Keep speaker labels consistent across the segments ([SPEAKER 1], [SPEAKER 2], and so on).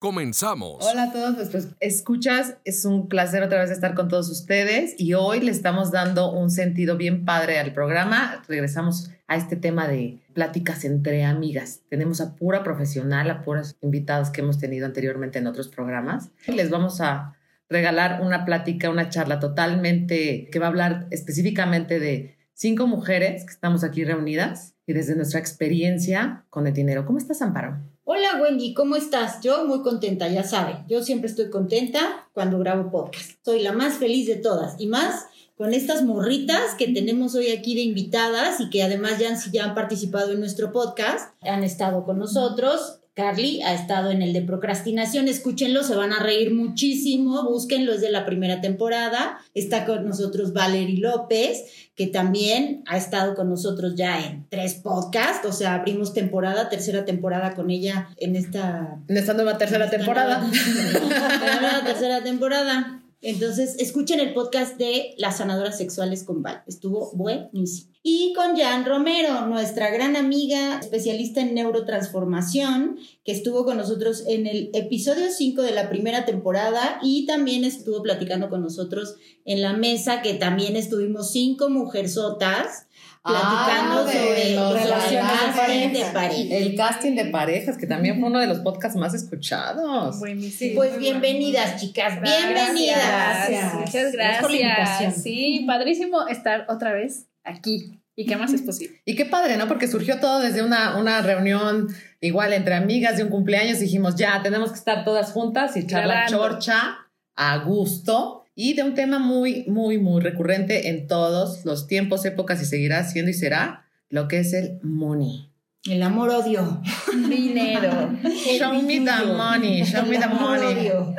[SPEAKER 1] Comenzamos.
[SPEAKER 2] Hola a todos nuestros escuchas. Es un placer otra vez estar con todos ustedes y hoy le estamos dando un sentido bien padre al programa. Regresamos a este tema de pláticas entre amigas. Tenemos a pura profesional, a puras invitados que hemos tenido anteriormente en otros programas. Les vamos a regalar una plática, una charla totalmente que va a hablar específicamente de cinco mujeres que estamos aquí reunidas y desde nuestra experiencia con el dinero. ¿Cómo estás, Amparo?
[SPEAKER 3] Hola Wendy, ¿cómo estás? Yo muy contenta, ya saben, yo siempre estoy contenta cuando grabo podcast. Soy la más feliz de todas y más con estas morritas que tenemos hoy aquí de invitadas y que además ya han, ya han participado en nuestro podcast, han estado con nosotros. Carly ha estado en el de procrastinación, escúchenlo, se van a reír muchísimo, búsquenlo, es de la primera temporada. Está con nosotros Valerie López, que también ha estado con nosotros ya en tres podcasts, o sea, abrimos temporada, tercera temporada con ella en esta...
[SPEAKER 2] En esta nueva tercera
[SPEAKER 3] esta
[SPEAKER 2] temporada.
[SPEAKER 3] nueva tercera temporada. Entonces, escuchen el podcast de Las Sanadoras Sexuales con Val. Estuvo buenísimo. Y con Jan Romero, nuestra gran amiga, especialista en neurotransformación, que estuvo con nosotros en el episodio 5 de la primera temporada y también estuvo platicando con nosotros en la mesa, que también estuvimos cinco mujerzotas platicando
[SPEAKER 2] Ah, de
[SPEAKER 3] sobre
[SPEAKER 2] los
[SPEAKER 3] relaciones
[SPEAKER 2] balances.
[SPEAKER 3] de pareja.
[SPEAKER 2] El casting de parejas, que también fue uno de los podcasts más escuchados.
[SPEAKER 4] Buenísimo.
[SPEAKER 3] Pues bienvenidas, chicas, bienvenidas.
[SPEAKER 4] Gracias. Muchas
[SPEAKER 3] Gracias por la invitación.
[SPEAKER 4] gracias. Sí, padrísimo estar otra vez aquí. ¿Y qué más es posible?
[SPEAKER 2] Y qué padre, ¿no? Porque surgió todo desde una, una reunión igual entre amigas de un cumpleaños. Dijimos, ya, tenemos que estar todas juntas y charlar chorcha a gusto. Y de un tema muy, muy, muy recurrente en todos los tiempos, épocas y seguirá siendo y será lo que es el money.
[SPEAKER 3] El amor-odio.
[SPEAKER 4] Dinero.
[SPEAKER 2] Show me the money, show me the money. O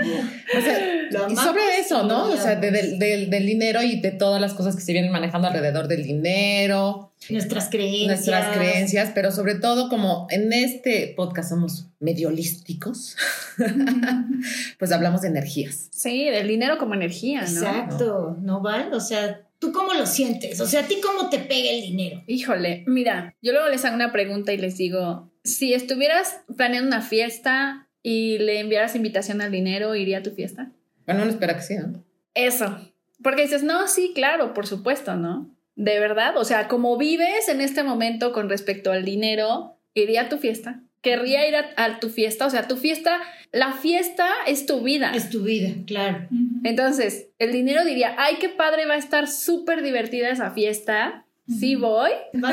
[SPEAKER 2] sea, y sobre eso, ¿no? O sea, de- del- dinero y de todas las cosas que se vienen manejando alrededor del dinero,
[SPEAKER 3] Nuestras creencias.
[SPEAKER 2] nuestras creencias, pero sobre todo como en este podcast somos medio holísticos, pues hablamos de energías.
[SPEAKER 4] Sí, del dinero como energía, ¿no?
[SPEAKER 3] Exacto, ¿no, Val? O sea, ¿tú cómo lo sientes? O sea, ¿a ti cómo te pega el dinero?
[SPEAKER 4] Híjole, mira, yo luego les hago una pregunta y les digo, si estuvieras planeando una fiesta y le enviaras invitación al dinero, ¿iría a tu fiesta?
[SPEAKER 2] Bueno, uno espera que sí, ¿no?
[SPEAKER 4] Eso. Porque dices, no, sí, claro, por supuesto, ¿no? De verdad, o sea, como vives en este momento con respecto al dinero, iría a tu fiesta. Querría ir a, a tu fiesta, o sea, tu fiesta, la fiesta es tu vida.
[SPEAKER 3] Es tu vida, claro.
[SPEAKER 4] Entonces, el dinero diría, ay, qué padre, va a estar súper divertida esa fiesta. Sí voy.
[SPEAKER 3] A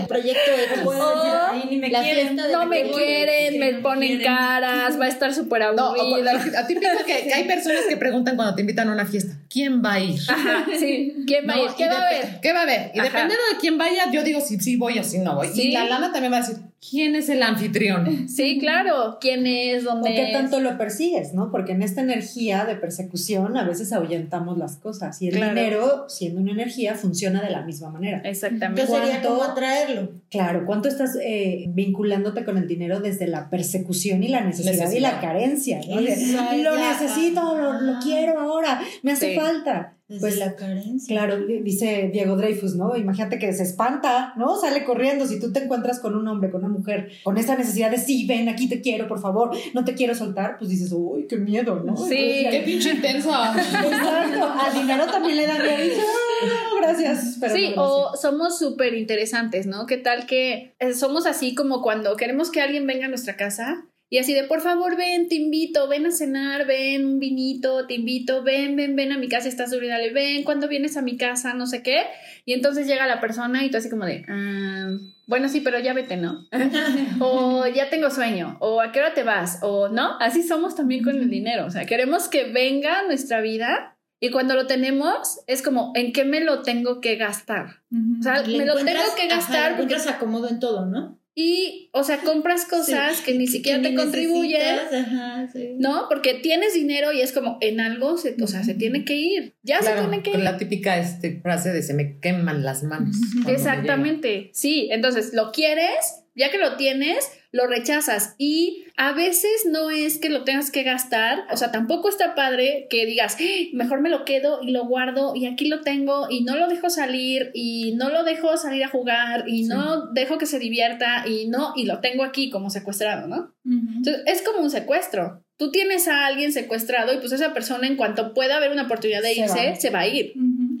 [SPEAKER 3] el proyecto de
[SPEAKER 4] O
[SPEAKER 5] Ahí ni me
[SPEAKER 3] la
[SPEAKER 5] quieren.
[SPEAKER 3] fiesta de
[SPEAKER 4] no me quieren, me
[SPEAKER 5] no
[SPEAKER 4] ponen
[SPEAKER 5] quieren.
[SPEAKER 4] caras, va a estar súper
[SPEAKER 2] No,
[SPEAKER 4] aburrida.
[SPEAKER 2] a ti piensa que, que hay personas que preguntan cuando te invitan a una fiesta, ¿quién va a ir?
[SPEAKER 4] Ajá, sí. ¿Quién va a
[SPEAKER 2] No,
[SPEAKER 4] ir? ¿Qué
[SPEAKER 2] y
[SPEAKER 4] va a haber?
[SPEAKER 2] ¿Qué va a haber? Y
[SPEAKER 4] Ajá.
[SPEAKER 2] dependiendo de quién vaya, yo digo si sí voy o si no voy.
[SPEAKER 4] Sí.
[SPEAKER 2] Y la lana también va a decir, ¿quién es el anfitrión?
[SPEAKER 4] Sí, claro. ¿Quién es?
[SPEAKER 5] ¿O
[SPEAKER 4] ¿Dónde
[SPEAKER 5] qué
[SPEAKER 4] es?
[SPEAKER 5] tanto lo persigues, no? Porque en esta energía de persecución a veces ahuyentamos las cosas y el
[SPEAKER 4] Claro.
[SPEAKER 5] dinero, siendo una energía, funciona de la misma manera.
[SPEAKER 4] Exactamente.
[SPEAKER 3] Entonces sería
[SPEAKER 5] ¿Cuánto?
[SPEAKER 3] como atraerlo.
[SPEAKER 5] Claro, ¿cuánto estás eh, vinculándote con el dinero desde la persecución y la necesidad, y
[SPEAKER 2] Necesidad.
[SPEAKER 5] la carencia? ¿no? De, lo necesito, lo, lo quiero ahora, me hace
[SPEAKER 4] Sí.
[SPEAKER 5] Falta.
[SPEAKER 3] Desde
[SPEAKER 5] Pues
[SPEAKER 3] la carencia.
[SPEAKER 5] Claro, dice Diego Dreyfus, ¿no? Imagínate que se espanta, ¿no? Sale corriendo. Si tú te encuentras con un hombre, con una mujer, con esa necesidad de sí, ven, aquí te quiero, por favor, no te quiero soltar, pues dices, uy, qué miedo, ¿no?
[SPEAKER 4] Sí.
[SPEAKER 2] ¡Qué pinche intenso!
[SPEAKER 5] Exacto. Al dinero también le dan miedo. "Ah, no, gracias. Pero
[SPEAKER 4] sí,
[SPEAKER 5] no,
[SPEAKER 4] o somos súper interesantes, ¿no? ¿Qué tal que eh, somos así como cuando queremos que alguien venga a nuestra casa y así de, por favor, ven, te invito, ven a cenar, ven un vinito, te invito, ven, ven, ven a mi casa, estás dale, ven, cuando vienes a mi casa, no sé qué. Y entonces llega la persona y tú así como de, "Ah, bueno, sí, pero ya vete, ¿no? o ya tengo sueño, o a qué hora te vas, o no, así somos también con el dinero, o sea, queremos que venga nuestra vida y cuando lo tenemos es como, ¿en qué me lo tengo que gastar? O sea, me lo tengo que
[SPEAKER 3] ajá,
[SPEAKER 4] gastar
[SPEAKER 3] le
[SPEAKER 4] porque
[SPEAKER 3] acomodo en todo, ¿no?
[SPEAKER 4] Y, o sea, compras cosas que ni siquiera te contribuyen,
[SPEAKER 3] Ajá, sí.
[SPEAKER 4] ¿no? Porque tienes dinero y es como en algo, se, o sea, se tiene que ir. Ya
[SPEAKER 2] Claro,
[SPEAKER 4] se tiene que
[SPEAKER 2] con
[SPEAKER 4] ir.
[SPEAKER 2] la típica este, frase de se me queman las manos.
[SPEAKER 4] Exactamente, sí. Entonces, lo quieres, ya que lo tienes, lo rechazas. Y a veces no es que lo tengas que gastar, o sea, tampoco está padre que digas, "Ah, mejor me lo quedo y lo guardo y aquí lo tengo y no lo dejo salir y no lo dejo salir a jugar y no dejo que se divierta y no, y lo tengo aquí como secuestrado, ¿no? Entonces, es como un secuestro. Tú tienes a alguien secuestrado y pues esa persona en cuanto pueda haber una oportunidad de
[SPEAKER 5] Se
[SPEAKER 4] irse,
[SPEAKER 5] va.
[SPEAKER 4] se va a ir.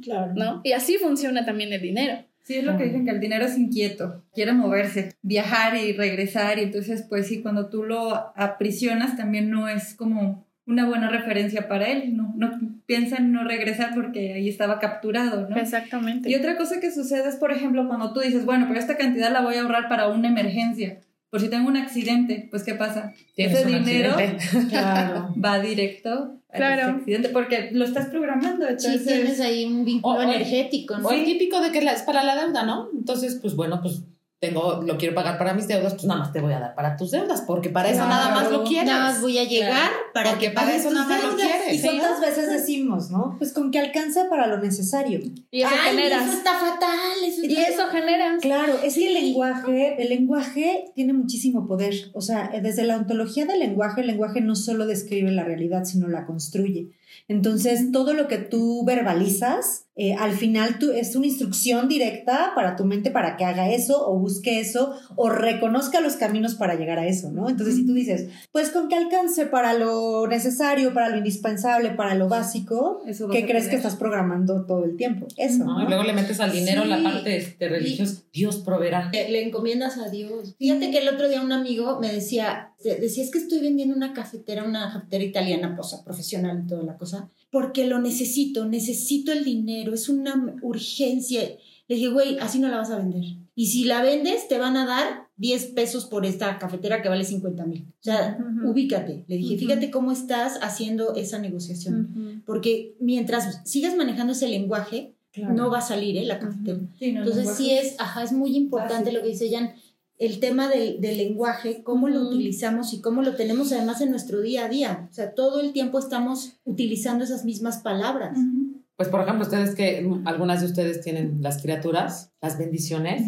[SPEAKER 5] Claro.
[SPEAKER 4] ¿no? Y así funciona también el dinero.
[SPEAKER 6] Sí, es lo que dicen, que el dinero es inquieto, quiere moverse, viajar y regresar, y entonces, pues sí, cuando tú lo aprisionas también no es como una buena referencia para él, no, no piensa en no regresar porque ahí estaba capturado, ¿no?
[SPEAKER 4] Exactamente.
[SPEAKER 6] Y otra cosa que sucede es, por ejemplo, cuando tú dices, bueno, pero esta cantidad la voy a ahorrar para una emergencia, por si tengo un accidente, pues ¿qué pasa?
[SPEAKER 2] Tienes
[SPEAKER 6] Ese dinero.
[SPEAKER 5] Claro.
[SPEAKER 6] va directo al
[SPEAKER 4] Claro.
[SPEAKER 6] accidente porque lo estás programando,
[SPEAKER 3] Sí,
[SPEAKER 6] entonces...
[SPEAKER 3] tienes ahí un vínculo
[SPEAKER 2] O-
[SPEAKER 3] energético, ¿no?
[SPEAKER 2] O el típico de que la- es para la deuda, ¿no? Entonces, pues bueno, pues tengo, lo quiero pagar para mis deudas, pues nada más te voy a dar para tus deudas, porque para eso
[SPEAKER 5] Claro.
[SPEAKER 2] nada más lo quieres.
[SPEAKER 3] Nada más voy a llegar para
[SPEAKER 2] Porque
[SPEAKER 3] que
[SPEAKER 2] para eso
[SPEAKER 3] tus
[SPEAKER 2] nada más lo quieres.
[SPEAKER 5] Y
[SPEAKER 2] Sí.
[SPEAKER 5] cuántas veces decimos, ¿no? Pues con que alcanza para lo necesario.
[SPEAKER 4] Y eso
[SPEAKER 3] Ay,
[SPEAKER 4] generas.
[SPEAKER 3] eso está fatal. Eso
[SPEAKER 4] Y eso generas.
[SPEAKER 5] Claro, es que el lenguaje, el lenguaje tiene muchísimo poder. O sea, eh, desde la ontología del lenguaje, el lenguaje no solo describe la realidad, sino la construye. Entonces, todo lo que tú verbalizas, eh, al final tú, es una instrucción directa para tu mente para que haga eso o busque eso o reconozca los caminos para llegar a eso, ¿no? Entonces, si tú dices, pues con que alcance para lo necesario, para lo indispensable, para lo básico,
[SPEAKER 6] Eso
[SPEAKER 5] ¿qué crees que estás programando todo el tiempo? Eso,
[SPEAKER 2] ¿no?
[SPEAKER 5] ¿no?
[SPEAKER 2] Y luego le metes al dinero
[SPEAKER 3] Sí.
[SPEAKER 2] la parte este, religiosa. Dios proveerá.
[SPEAKER 3] Le, le encomiendas a Dios. Fíjate que el otro día un amigo me decía, de- decía, es que estoy vendiendo una cafetera, una cafetera italiana, pues, o sea, profesional y toda la cosa, porque lo necesito, necesito el dinero, es una urgencia. Le dije, güey, así no la vas a vender. Y si la vendes, te van a dar 10 pesos por esta cafetera que vale 50 mil. O sea, ubícate. Le dije, fíjate cómo estás haciendo esa negociación. Porque mientras sigas manejando ese lenguaje,
[SPEAKER 5] Claro.
[SPEAKER 3] no va a salir ¿eh? la cafetera.
[SPEAKER 6] Sí, no,
[SPEAKER 3] Entonces sí es, ajá, es muy importante lo que dice Jan, el tema del, del lenguaje, cómo lo utilizamos y cómo lo tenemos además en nuestro día a día. O sea, todo el tiempo estamos utilizando esas mismas palabras.
[SPEAKER 2] Pues, por ejemplo, ustedes que mm, algunas de ustedes tienen las criaturas, las bendiciones,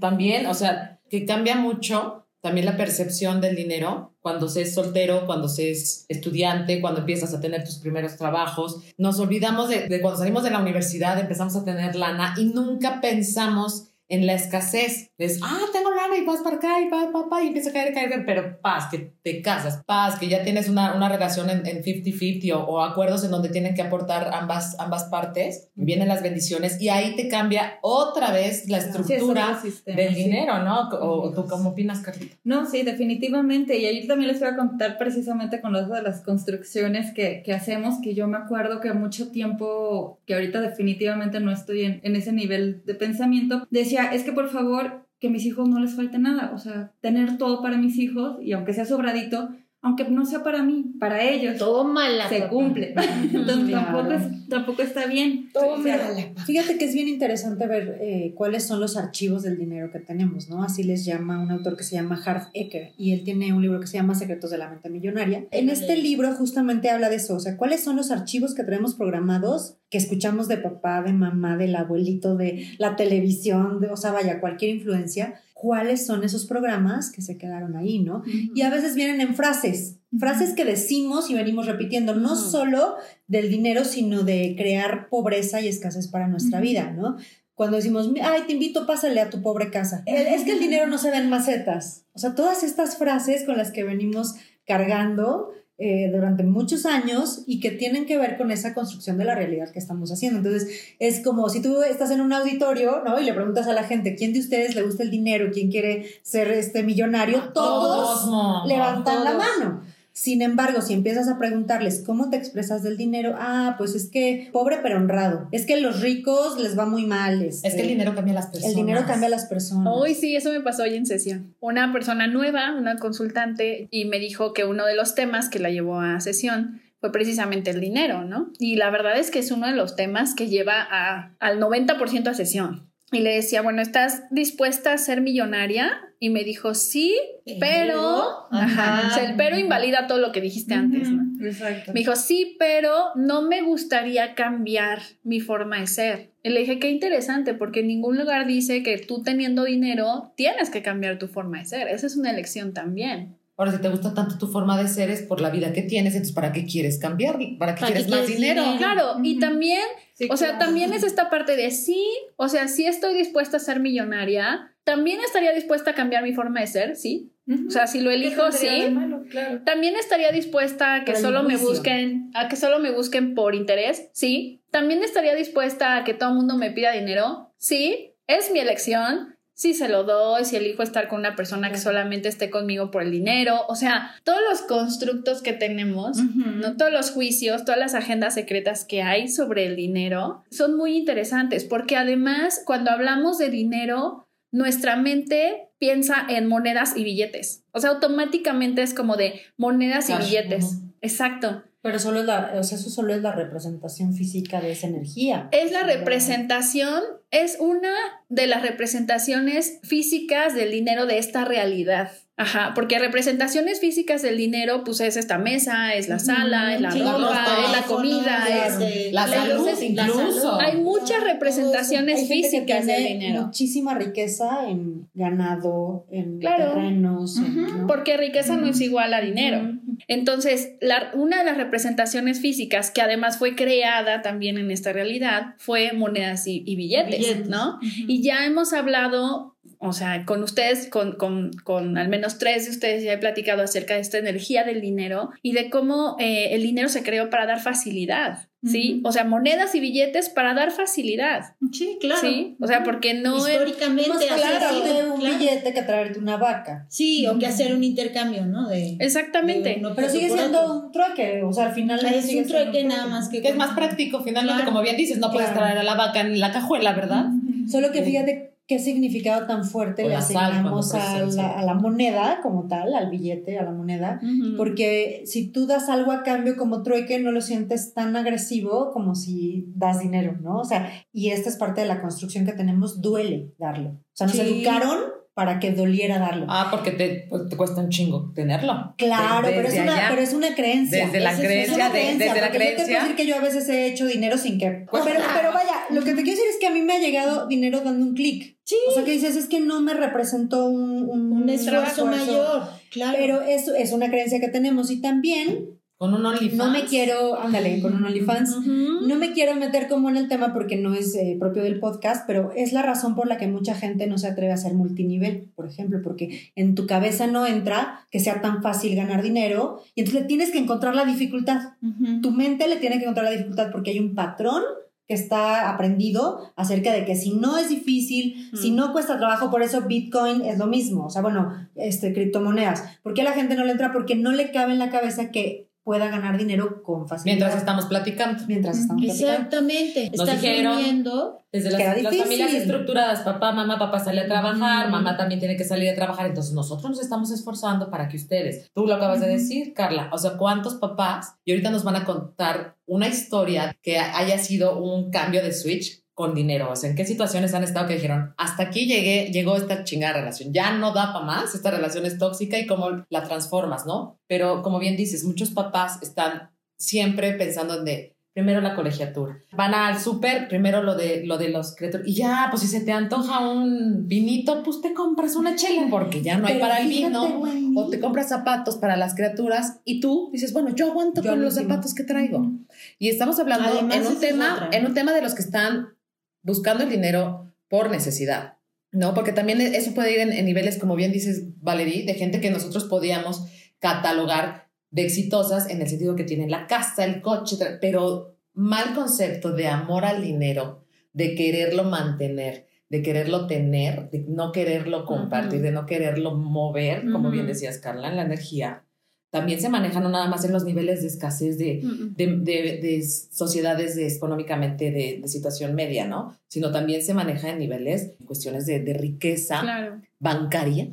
[SPEAKER 2] también, o sea, que cambia mucho también la percepción del dinero cuando se es soltero, cuando se es estudiante, cuando empiezas a tener tus primeros trabajos. Nos olvidamos de, de cuando salimos de la universidad, empezamos a tener lana y nunca pensamos en la escasez. Es, ah, tengo lana y vas para acá y va, papá, y empieza a caer, caer, pero paz, que te casas, paz, que ya tienes una, una relación en en 50-50 o, o acuerdos en donde tienen que aportar ambas, ambas partes, vienen las bendiciones y ahí te cambia otra vez la
[SPEAKER 6] Sí, es
[SPEAKER 2] estructura
[SPEAKER 6] sistema,
[SPEAKER 2] del
[SPEAKER 6] sí.
[SPEAKER 2] dinero, ¿no? O, tú cómo opinas, Carlita.
[SPEAKER 6] No, sí, definitivamente. Y ayer también les voy a contar precisamente con lo de las construcciones que, que hacemos, que yo me acuerdo que mucho tiempo, que ahorita definitivamente no estoy en, en ese nivel de pensamiento, decía, es que por favor, que mis hijos no les falte nada. O sea, tener todo para mis hijos y aunque sea sobradito, aunque no sea para mí, para ellos,
[SPEAKER 3] Tómala.
[SPEAKER 6] se cumple. Entonces
[SPEAKER 5] Claro.
[SPEAKER 6] tampoco, es- tampoco está bien.
[SPEAKER 3] Tómala.
[SPEAKER 5] Fíjate que es bien interesante ver eh, cuáles son los archivos del dinero que tenemos, ¿no? Así les llama un autor que se llama Harv Eker y él tiene un libro que se llama Secretos de la Mente Millonaria. En este libro justamente habla de eso, o sea, cuáles son los archivos que tenemos programados que escuchamos de papá, de mamá, del abuelito, de la televisión, de, o sea, vaya, cualquier influencia, cuáles son esos programas que se quedaron ahí, ¿no? Y a veces vienen en frases, frases que decimos y venimos repitiendo, no
[SPEAKER 4] Ujú.
[SPEAKER 5] solo del dinero, sino de crear pobreza y escasez para nuestra vida, ¿no? Cuando decimos, ay, te invito, pásale a tu pobre casa. El- Es que el dinero no se ve en macetas. O sea, todas estas frases con las que venimos cargando eh, durante muchos años y que tienen que ver con esa construcción de la realidad que estamos haciendo. Entonces, es como si tú estás en un auditorio, ¿no? Y le preguntas a la gente, ¿quién de ustedes le gusta el dinero? ¿Quién quiere ser este millonario? Todos levantan la mano. Sin embargo, si empiezas a preguntarles cómo te expresas del dinero, ah, pues es que pobre pero honrado. Es que a los ricos les va muy mal. este,
[SPEAKER 2] Es que el dinero cambia a las personas.
[SPEAKER 5] el dinero cambia a las personas.
[SPEAKER 4] Hoy sí, eso me pasó hoy en sesión. Una persona nueva, una consultante, y me dijo que uno de los temas que la llevó a sesión fue precisamente el dinero, ¿no? Y la verdad es que es uno de los temas que lleva a, al 90% a sesión. Y le decía, bueno, ¿estás dispuesta a ser millonaria? Y me dijo, sí, pero,
[SPEAKER 3] Ajá.
[SPEAKER 4] o sea, el pero invalida todo lo que dijiste antes, ¿no?
[SPEAKER 6] Exacto.
[SPEAKER 4] Me dijo, sí, pero no me gustaría cambiar mi forma de ser. Y le dije, qué interesante, porque en ningún lugar dice que tú teniendo dinero tienes que cambiar tu forma de ser. Esa es una elección también.
[SPEAKER 2] Ahora, si te gusta tanto tu forma de ser, es por la vida que tienes, entonces ¿para qué quieres cambiar? ¿Para qué
[SPEAKER 3] ¿Para
[SPEAKER 2] quieres más dinero?
[SPEAKER 3] dinero?
[SPEAKER 4] Claro, y
[SPEAKER 6] Ujú.
[SPEAKER 4] también,
[SPEAKER 6] Sí,
[SPEAKER 4] o sea,
[SPEAKER 6] claro.
[SPEAKER 4] también es esta parte de sí, o sea, sí estoy dispuesta a ser millonaria, también estaría dispuesta a cambiar mi forma de ser, sí. O sea, si lo
[SPEAKER 6] ¿Qué
[SPEAKER 4] elijo, sí.
[SPEAKER 6] malo? Claro.
[SPEAKER 4] También estaría dispuesta a que
[SPEAKER 5] Pero
[SPEAKER 4] solo me busquen, a que solo me busquen por interés, sí. También estaría dispuesta a que todo el mundo me pida dinero, sí. Es mi elección. Si se lo doy, si elijo estar con una persona que solamente esté conmigo por el dinero, o sea, todos los constructos que tenemos. ¿no? todos los juicios, todas las agendas secretas que hay sobre el dinero son muy interesantes porque además cuando hablamos de dinero, nuestra mente piensa en monedas y billetes. O sea, automáticamente es como de monedas y billetes. Exacto.
[SPEAKER 5] Pero solo es la, o sea, eso solo es la representación física de esa energía.
[SPEAKER 4] Es la representación, es una de las representaciones físicas del dinero de esta realidad. Ajá, porque representaciones físicas del dinero, pues es esta mesa, es la sala, es la
[SPEAKER 3] Sí,
[SPEAKER 4] ropa, es la comida, es
[SPEAKER 3] este,
[SPEAKER 2] La salud
[SPEAKER 4] Entonces,
[SPEAKER 3] la
[SPEAKER 2] incluso.
[SPEAKER 3] salud.
[SPEAKER 4] Hay muchas representaciones
[SPEAKER 5] Hay
[SPEAKER 4] físicas del dinero.
[SPEAKER 5] Muchísima riqueza en ganado, en
[SPEAKER 4] Claro.
[SPEAKER 5] terrenos, en-
[SPEAKER 6] Ujú.
[SPEAKER 5] ¿no?
[SPEAKER 4] Porque riqueza no es igual a dinero. Entonces, la- una de las representaciones físicas que además fue creada también en esta realidad fue monedas y, y billetes,
[SPEAKER 3] Billetes.
[SPEAKER 4] ¿no? Y ya hemos hablado, o sea, con ustedes, con, con, con al menos tres de ustedes ya he platicado acerca de esta energía del dinero y de cómo eh, el dinero se creó para dar facilidad, ¿sí? O sea, monedas y billetes para dar facilidad,
[SPEAKER 3] Sí, claro.
[SPEAKER 4] ¿sí? O sea, porque no... es-
[SPEAKER 3] Históricamente
[SPEAKER 5] Más
[SPEAKER 3] así ha
[SPEAKER 5] claro de un
[SPEAKER 3] claro.
[SPEAKER 5] billete que traerte una vaca.
[SPEAKER 3] Sí, o que hacer un intercambio, ¿no? De,
[SPEAKER 4] Exactamente.
[SPEAKER 3] de uno
[SPEAKER 5] Pero sigue siendo un trueque, o sea, al final
[SPEAKER 3] Ah, es
[SPEAKER 5] sigue
[SPEAKER 3] un trueque nada más que...
[SPEAKER 2] Que es más práctico, finalmente,
[SPEAKER 3] Claro.
[SPEAKER 2] como bien dices, no puedes
[SPEAKER 5] Claro.
[SPEAKER 2] traer a la vaca en la cajuela, ¿verdad?
[SPEAKER 5] Solo que fíjate qué significado tan fuerte
[SPEAKER 2] O
[SPEAKER 5] le
[SPEAKER 2] sal
[SPEAKER 5] asignamos a la, a la moneda como tal, al billete, a la moneda. Porque si tú das algo a cambio como trueque, no lo sientes tan agresivo como si das dinero, ¿no? O sea, y esta es parte de la construcción que tenemos, duele darlo. O sea, nos
[SPEAKER 3] Sí.
[SPEAKER 5] educaron para que doliera darlo.
[SPEAKER 2] Ah, porque te, pues, te cuesta un chingo tenerlo.
[SPEAKER 5] Claro, pero, es una,
[SPEAKER 2] allá.
[SPEAKER 5] pero es una creencia.
[SPEAKER 2] Desde la
[SPEAKER 3] Esa es
[SPEAKER 2] creencia,
[SPEAKER 5] una
[SPEAKER 2] de-
[SPEAKER 5] creencia,
[SPEAKER 2] desde la
[SPEAKER 5] porque Yo te puedo
[SPEAKER 2] creencia.
[SPEAKER 5] decir que yo a veces he hecho dinero sin que. Pero, pero vaya, lo que te quiero decir es que a mí me ha llegado dinero dando un clic.
[SPEAKER 3] Sí.
[SPEAKER 5] O sea, que dices, es que no me representó un, un,
[SPEAKER 3] Un esfuerzo
[SPEAKER 5] esfuerzo.
[SPEAKER 3] mayor, claro.
[SPEAKER 5] Pero eso es una creencia que tenemos. Y también
[SPEAKER 2] Con un OnlyFans.
[SPEAKER 5] no me quiero, ándale, con un OnlyFans. No me quiero meter como en el tema porque no es eh, propio del podcast, pero es la razón por la que mucha gente no se atreve a ser multinivel, por ejemplo, porque en tu cabeza no entra que sea tan fácil ganar dinero y entonces le tienes que encontrar la dificultad. Tu mente le tiene que encontrar la dificultad porque hay un patrón que está aprendido acerca de que si no es difícil,
[SPEAKER 4] Mm.
[SPEAKER 5] si no cuesta trabajo, por eso Bitcoin es lo mismo, o sea, bueno, este criptomonedas. ¿Por qué a la gente no le entra? Porque no le cabe en la cabeza que pueda ganar dinero con facilidad.
[SPEAKER 2] Mientras estamos platicando.
[SPEAKER 5] Mientras estamos platicando.
[SPEAKER 3] Exactamente.
[SPEAKER 2] Nos
[SPEAKER 3] Estás
[SPEAKER 2] dijeron-
[SPEAKER 3] viviendo.
[SPEAKER 2] Desde las, las familias estructuradas, papá, mamá, papá sale a trabajar,
[SPEAKER 5] Ujú.
[SPEAKER 2] mamá también tiene que salir a trabajar, entonces nosotros nos estamos esforzando para que ustedes, tú lo acabas de decir, Carla, o sea, ¿cuántos papás? Y ahorita nos van a contar una historia que haya sido un cambio de switch con dinero, o sea, ¿en qué situaciones han estado que dijeron, hasta aquí llegué, llegó esta chingada relación, ya no da para más, esta relación es tóxica y cómo la transformas, ¿no? Pero como bien dices, muchos papás están siempre pensando en de primero la colegiatura. Van al súper, primero lo de, lo de los criaturas. Y ya, pues si se te antoja un vinito, pues te compras una chela, porque ya no hay
[SPEAKER 5] Pero
[SPEAKER 2] para el vino. O te compras zapatos para las criaturas y tú dices, bueno, yo aguanto
[SPEAKER 5] Yo
[SPEAKER 2] con los
[SPEAKER 5] último.
[SPEAKER 2] zapatos que traigo. Y estamos hablando
[SPEAKER 3] Además,
[SPEAKER 2] en un, tema, en un tema de los que están buscando el dinero por necesidad. ¿no? Porque también eso puede ir en, en niveles, como bien dices, Valerie, de gente que nosotros podíamos catalogar de exitosas en el sentido que tienen la casa, el coche, pero mal concepto de amor al dinero, de quererlo mantener, de quererlo tener, de no quererlo compartir, de no quererlo mover, como bien decías, Carla, en la energía. También se maneja no nada más en los niveles de escasez de, de, de- de sociedades de- económicamente de, situación media, ¿no? Sino también se maneja en niveles, en cuestiones de, de riqueza
[SPEAKER 4] Claro.
[SPEAKER 2] bancaria,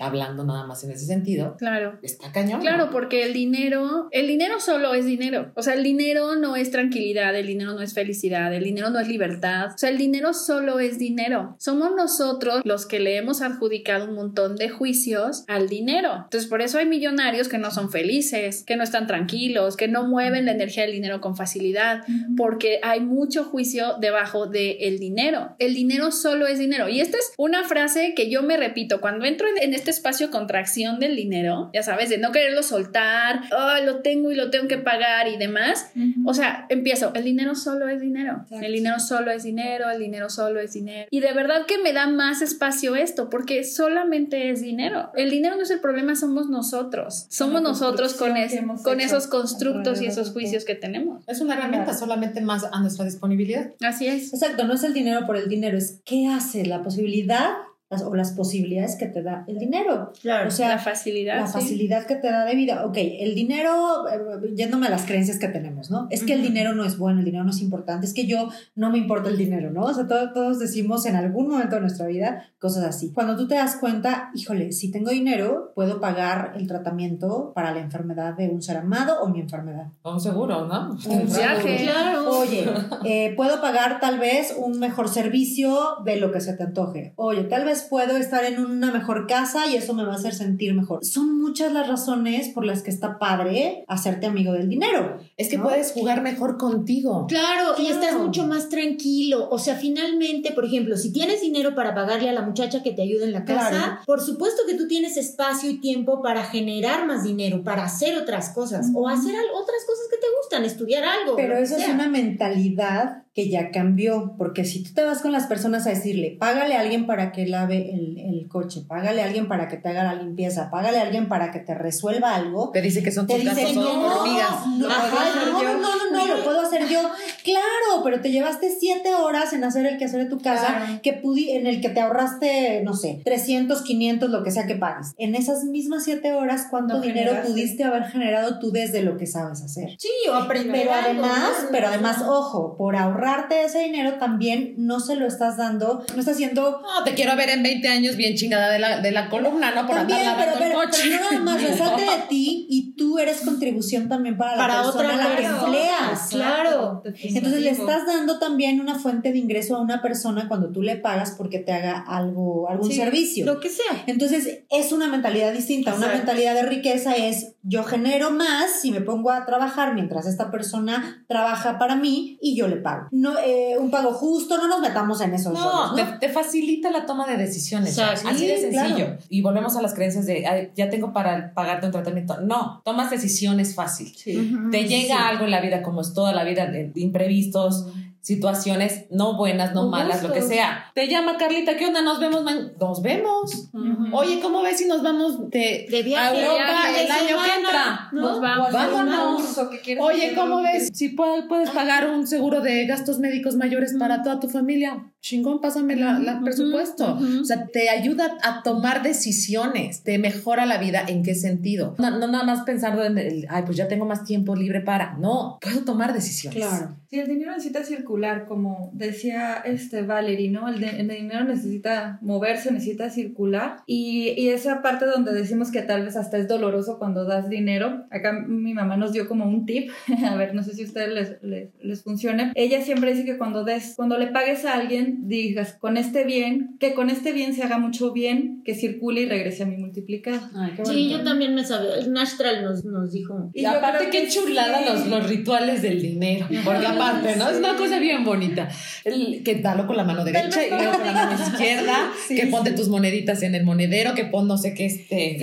[SPEAKER 2] hablando nada más en ese sentido,
[SPEAKER 4] Claro.
[SPEAKER 2] está cañón.
[SPEAKER 4] Claro,
[SPEAKER 2] ¿no?
[SPEAKER 4] porque el dinero, el dinero solo es dinero. O sea, el dinero no es tranquilidad, el dinero no es felicidad, el dinero no es libertad. O sea, el dinero solo es dinero. Somos nosotros los que le hemos adjudicado un montón de juicios al dinero. Entonces, por eso hay millonarios que no son felices, que no están tranquilos, que no mueven la energía del dinero con facilidad, porque hay mucho juicio debajo del dinero. El dinero solo es dinero. Y esta es una frase que yo me repito cuando entro en, en este espacio contracción del dinero, ya sabes, de no quererlo soltar, "Ah, lo tengo y lo tengo que pagar y demás. O sea, empiezo, el dinero solo es dinero.
[SPEAKER 6] Exacto.
[SPEAKER 4] El dinero solo es dinero, el dinero solo es dinero. Y de verdad que me da más espacio esto, porque solamente es dinero. El dinero no es el problema, somos nosotros. Somos nosotros con, es- con esos constructos y esos juicios que tenemos.
[SPEAKER 2] Es una herramienta solamente más a nuestra disponibilidad.
[SPEAKER 4] Así es.
[SPEAKER 5] Exacto, no es el dinero por el dinero, es qué hace la posibilidad las- o las posibilidades que te da el dinero.
[SPEAKER 3] Claro.
[SPEAKER 5] O sea,
[SPEAKER 4] la facilidad.
[SPEAKER 5] la
[SPEAKER 4] sí.
[SPEAKER 5] facilidad que te da de vida. Ok, el dinero, eh, yéndome a las creencias que tenemos, ¿no? Es que el dinero no es bueno, el dinero no es importante, es que yo no me importa el dinero, ¿no? O sea, todo- todos decimos en algún momento de nuestra vida cosas así. Cuando tú te das cuenta, híjole, si tengo dinero, puedo pagar el tratamiento para la enfermedad de un ser amado o mi enfermedad.
[SPEAKER 2] Un seguro, ¿no?
[SPEAKER 5] Un
[SPEAKER 4] viaje.
[SPEAKER 3] Claro.
[SPEAKER 5] Oye, eh, puedo pagar tal vez un mejor servicio de lo que se te antoje. Oye, tal vez puedo estar en una mejor casa y eso me va a hacer sentir mejor. Son muchas las razones por las que está padre hacerte amigo del dinero.
[SPEAKER 2] Es que
[SPEAKER 5] ¿no?
[SPEAKER 2] puedes jugar mejor contigo.
[SPEAKER 3] Claro, y estás mucho más tranquilo. O sea, finalmente, por ejemplo, si tienes dinero para pagarle a la muchacha que te ayuda en la casa,
[SPEAKER 5] Claro.
[SPEAKER 3] por supuesto que tú tienes espacio y tiempo para generar más dinero, para hacer otras cosas o hacer otras cosas que te gustan, estudiar algo.
[SPEAKER 5] Pero eso es una mentalidad que ya cambió, porque si tú te vas con las personas a decirle, págale a alguien para que lave el, el coche, págale a alguien para que te haga la limpieza, págale a alguien para que te resuelva algo,
[SPEAKER 2] Te dice que son
[SPEAKER 5] te
[SPEAKER 2] tus son
[SPEAKER 5] no,
[SPEAKER 2] hormigas.
[SPEAKER 5] no, no, no, no, no, lo puedo hacer yo. Claro, pero te llevaste siete horas en hacer el quehacer de tu casa,
[SPEAKER 6] Claro.
[SPEAKER 5] que pudi en el que te ahorraste, no sé, 300, 500, lo que sea que pagues. En esas mismas siete horas, ¿cuánto
[SPEAKER 6] No
[SPEAKER 5] dinero
[SPEAKER 6] generaste.
[SPEAKER 5] pudiste haber generado tú desde lo que sabes hacer?
[SPEAKER 3] Sí, o aprender
[SPEAKER 5] Pero además,
[SPEAKER 3] ¿no?
[SPEAKER 5] pero además, ojo, por ahorrarte ese dinero también no se lo estás dando, no estás haciendo
[SPEAKER 2] No, te quiero ver en 20 años bien chingada de la, de la columna, ¿no? Por
[SPEAKER 5] también,
[SPEAKER 2] andar
[SPEAKER 5] pero, pero,
[SPEAKER 2] el
[SPEAKER 5] pero nada más, resalte de ti y tú eres contribución también para la
[SPEAKER 3] Para
[SPEAKER 5] persona
[SPEAKER 3] otra
[SPEAKER 5] a la que empleas.
[SPEAKER 3] Claro.
[SPEAKER 5] Entonces le estás dando también una fuente de ingreso a una persona cuando tú le pagas porque te haga algo, algún
[SPEAKER 3] Sí,
[SPEAKER 5] servicio.
[SPEAKER 3] Lo que sea.
[SPEAKER 5] Entonces es una mentalidad distinta. Una mentalidad de riqueza es yo genero más si me pongo a trabajar mientras esta persona trabaja para mí y yo le pago. No, eh, un pago justo, no nos metamos en esos
[SPEAKER 2] No. Te, te facilita la toma de decisiones. Así de sencillo.
[SPEAKER 5] claro.
[SPEAKER 2] Y volvemos a las creencias de "Ay, ya tengo para pagarte un tratamiento. No, tomas decisiones fácil. Te llega algo en la vida, como es toda la vida, de de imprevistos, situaciones no buenas, no malas, lo que sea. Te llama Carlita, ¿qué onda? Nos vemos, man- nos vemos. Oye, ¿cómo ves si nos vamos de,
[SPEAKER 3] De viaje,
[SPEAKER 2] a Europa
[SPEAKER 4] viaje,
[SPEAKER 2] el año que entra?
[SPEAKER 3] ¿no?
[SPEAKER 4] Nos vamos.
[SPEAKER 2] Vámonos. Oye,
[SPEAKER 6] Oye,
[SPEAKER 2] ¿cómo ves? Si pu- puedes pagar un seguro de gastos médicos mayores para toda tu familia, chingón, pásame la, presupuesto. O sea, te ayuda a tomar decisiones, te mejora la vida. ¿En qué sentido? No, no nada más pensando en el, ay, pues ya tengo más tiempo libre para. No, puedo tomar decisiones.
[SPEAKER 5] Claro.
[SPEAKER 6] Sí, el dinero necesita circular, como decía este Valerie, ¿no? El, de- el dinero necesita moverse, necesita circular. Y, y esa parte donde decimos que tal vez hasta es doloroso cuando das dinero. Acá mi mamá nos dio como un tip, a ver, no sé si a ustedes les, les, les funcione. Ella siempre dice que cuando des, cuando le pagues a alguien, digas con este bien, que con este bien se haga mucho bien, que circule y regrese a mi multiplicado.
[SPEAKER 5] Ay, qué
[SPEAKER 3] Sí, yo también me sabía. El Nastral nos, nos dijo.
[SPEAKER 2] Y,
[SPEAKER 6] yo
[SPEAKER 2] aparte, qué chulada
[SPEAKER 6] sí.
[SPEAKER 2] los, los rituales del dinero. Porque aparte, ¿no? Es una cosa bien bonita. El, que dalo con la mano derecha y luego con la mano izquierda.
[SPEAKER 6] Sí,
[SPEAKER 2] que
[SPEAKER 6] sí.
[SPEAKER 2] ponte tus moneditas en el monedero. Que pon no sé qué este.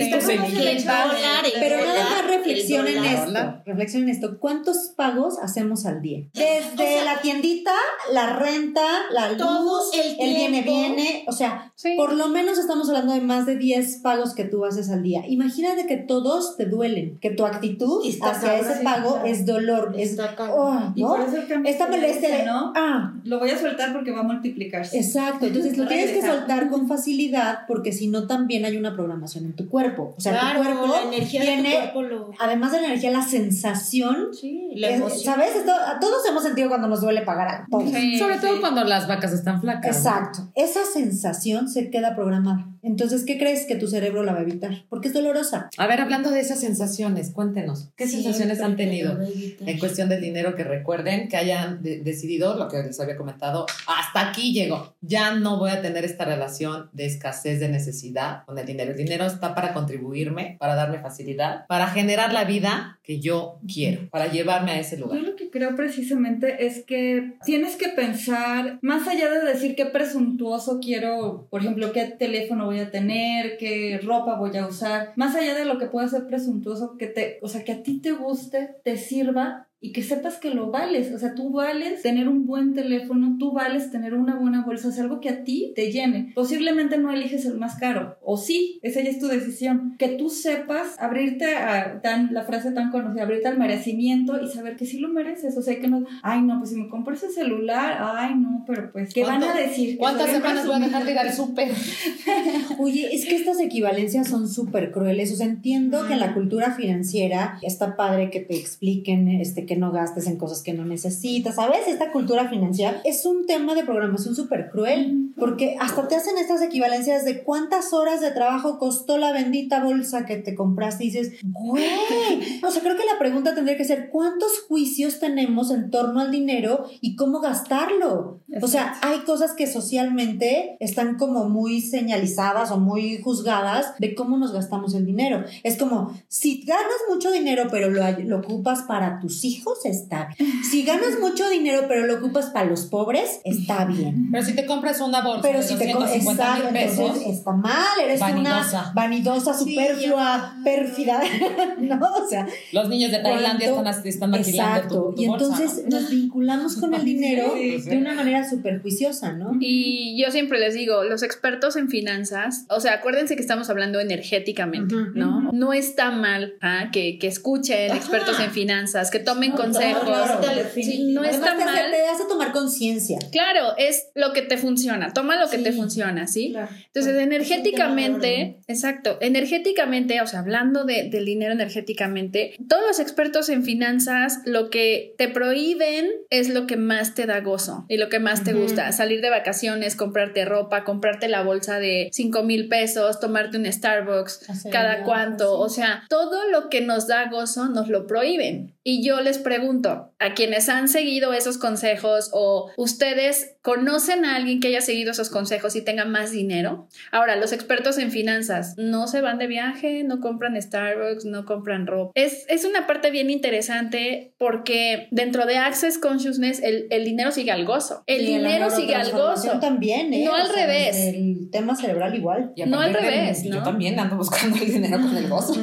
[SPEAKER 5] Pero nada
[SPEAKER 3] ¿verdad?
[SPEAKER 5] más reflexión
[SPEAKER 3] El
[SPEAKER 5] en esto. Reflexión en esto. ¿Cuántos pagos hacemos al día? Desde
[SPEAKER 3] O sea,
[SPEAKER 5] la tiendita, la renta, la luz,
[SPEAKER 3] todo el
[SPEAKER 5] viene
[SPEAKER 3] tiempo.
[SPEAKER 5] viene. O sea,
[SPEAKER 4] Sí.
[SPEAKER 5] por lo menos estamos hablando de más de 10 pagos que tú haces al día. Imagínate que todos te duelen, que tu actitud hacia ese pago es dolor, es
[SPEAKER 3] Está cabrón.
[SPEAKER 5] oh,
[SPEAKER 6] Y
[SPEAKER 5] ¿no?
[SPEAKER 6] por eso
[SPEAKER 5] Esta molestia
[SPEAKER 6] ¿no?
[SPEAKER 5] ah,
[SPEAKER 6] Lo voy a soltar porque va a multiplicarse.
[SPEAKER 5] Exacto, entonces lo tienes que soltar con facilidad porque si no también hay una programación en tu cuerpo. O sea,
[SPEAKER 3] Claro,
[SPEAKER 5] tu cuerpo
[SPEAKER 3] la energía de tu
[SPEAKER 5] tiene,
[SPEAKER 3] cuerpo lo...
[SPEAKER 5] además de la energía, la sensación.
[SPEAKER 3] Sí, la
[SPEAKER 5] es-
[SPEAKER 3] emoción.
[SPEAKER 5] ¿Sabes? Esto, todos hemos sentido cuando nos duele pagar algo.
[SPEAKER 4] Sí,
[SPEAKER 2] Sobre todo cuando las vacas están flacas. ¿no?
[SPEAKER 5] Exacto. Esa sensación se queda programada. Entonces, ¿qué crees que tu cerebro la va a evitar? Porque es dolorosa.
[SPEAKER 2] A ver, hablando de esas sensaciones, cuéntenos, ¿qué sensaciones han tenido en cuestión del dinero que recuerden que hayan de- decidido, lo que les había comentado, hasta aquí llego, ya no voy a tener esta relación de escasez, de necesidad con el dinero. El dinero está para contribuirme, para darme facilidad, para generar la vida que yo quiero, para llevarme a ese
[SPEAKER 6] Yo
[SPEAKER 2] lugar.
[SPEAKER 6] lo que creo precisamente es que tienes que pensar, más allá de decir qué presuntuoso quiero, por ejemplo, qué teléfono voy a tener, qué ropa voy a usar, más allá de lo que pueda ser presuntuoso, que te, o sea, que a ti te guste, te sirva y que sepas que lo vales. O sea, tú vales tener un buen teléfono, tú vales tener una buena bolsa, o sea, algo que a ti te llene. Posiblemente no eliges el más caro, o sí, esa ya es tu decisión. Que tú sepas abrirte a tan, la frase tan conocida, abrirte al merecimiento y saber que sí lo mereces. O sea, que no, ay, no, pues si me compro ese celular, ay, no, pero pues, ¿qué van a
[SPEAKER 2] ¿Cuánto-
[SPEAKER 6] decir?
[SPEAKER 2] ¿Cuántas semanas voy a dejar de ir al
[SPEAKER 6] presumida.
[SPEAKER 2] súper?
[SPEAKER 5] Oye, es que estas equivalencias son súper crueles. O sea, entiendo que en la cultura financiera está padre que te expliquen este, que no gastes en cosas que no necesitas. ¿Sabes? Esta cultura financiera es un tema de programación súper cruel. Porque hasta te hacen estas equivalencias de cuántas horas de trabajo costó la bendita bolsa que te compraste. Y dices, güey. O sea, creo que la pregunta tendría que ser: ¿cuántos juicios tenemos en torno al dinero y cómo gastarlo? O sea, hay cosas que socialmente están como muy señalizadas o muy juzgadas de cómo nos gastamos el dinero. Es como, si ganas mucho dinero pero lo, lo ocupas para tus hijos, está bien. Si ganas mucho dinero pero lo ocupas para los pobres, está bien.
[SPEAKER 2] Pero si te compras una bolsa
[SPEAKER 5] Pero
[SPEAKER 2] de
[SPEAKER 5] si te
[SPEAKER 2] 250
[SPEAKER 5] exacto,
[SPEAKER 2] mil pesos,
[SPEAKER 5] entonces está mal, eres
[SPEAKER 2] Vanidosa.
[SPEAKER 5] una vanidosa,
[SPEAKER 3] Sí,
[SPEAKER 5] superflua, pérfida, ¿no? O sea,
[SPEAKER 2] los niños de Tailandia están, están
[SPEAKER 5] exacto.
[SPEAKER 2] tu, tu
[SPEAKER 5] y
[SPEAKER 2] bolsa,
[SPEAKER 5] entonces
[SPEAKER 2] ¿no?
[SPEAKER 5] nos vinculamos con el dinero
[SPEAKER 6] Sí,
[SPEAKER 5] de una manera súper juiciosa, ¿no?
[SPEAKER 4] Y yo siempre les digo, los expertos en finanzas, o sea, acuérdense que estamos hablando energéticamente,
[SPEAKER 5] Ujú,
[SPEAKER 4] ¿no? No está mal ah, que, que escuchen expertos en finanzas, que tomen
[SPEAKER 5] claro,
[SPEAKER 4] Sí, no
[SPEAKER 5] Además,
[SPEAKER 4] está
[SPEAKER 5] te, hace,
[SPEAKER 4] mal.
[SPEAKER 5] te hace tomar conciencia.
[SPEAKER 4] Claro, es lo que te funciona. Toma lo que te funciona, ¿sí?
[SPEAKER 5] Claro.
[SPEAKER 4] Entonces, energéticamente, exacto, energéticamente, o sea, hablando de- del dinero energéticamente, todos los expertos en finanzas lo que te prohíben es lo que más te da gozo y lo que más te gusta. Salir de vacaciones, comprarte ropa, comprarte la bolsa de 5 mil pesos, tomarte un Starbucks cada cuánto.
[SPEAKER 5] sí.
[SPEAKER 4] O sea, todo lo que nos da gozo nos lo prohíben. Y yo les pregunto, a quienes han seguido esos consejos o ustedes conocen a alguien que haya seguido esos consejos y tenga más dinero. Ahora, los expertos en finanzas no se van de viaje, no compran Starbucks, no compran ropa. Es, es una parte bien interesante porque dentro de Access Consciousness el, el dinero sigue al gozo. El dinero sigue al gozo.
[SPEAKER 5] también, ¿eh?
[SPEAKER 4] No
[SPEAKER 5] O
[SPEAKER 4] al
[SPEAKER 5] sea,
[SPEAKER 4] revés.
[SPEAKER 5] El tema cerebral igual.
[SPEAKER 4] No al revés,
[SPEAKER 2] Yo también ando buscando el dinero con el gozo.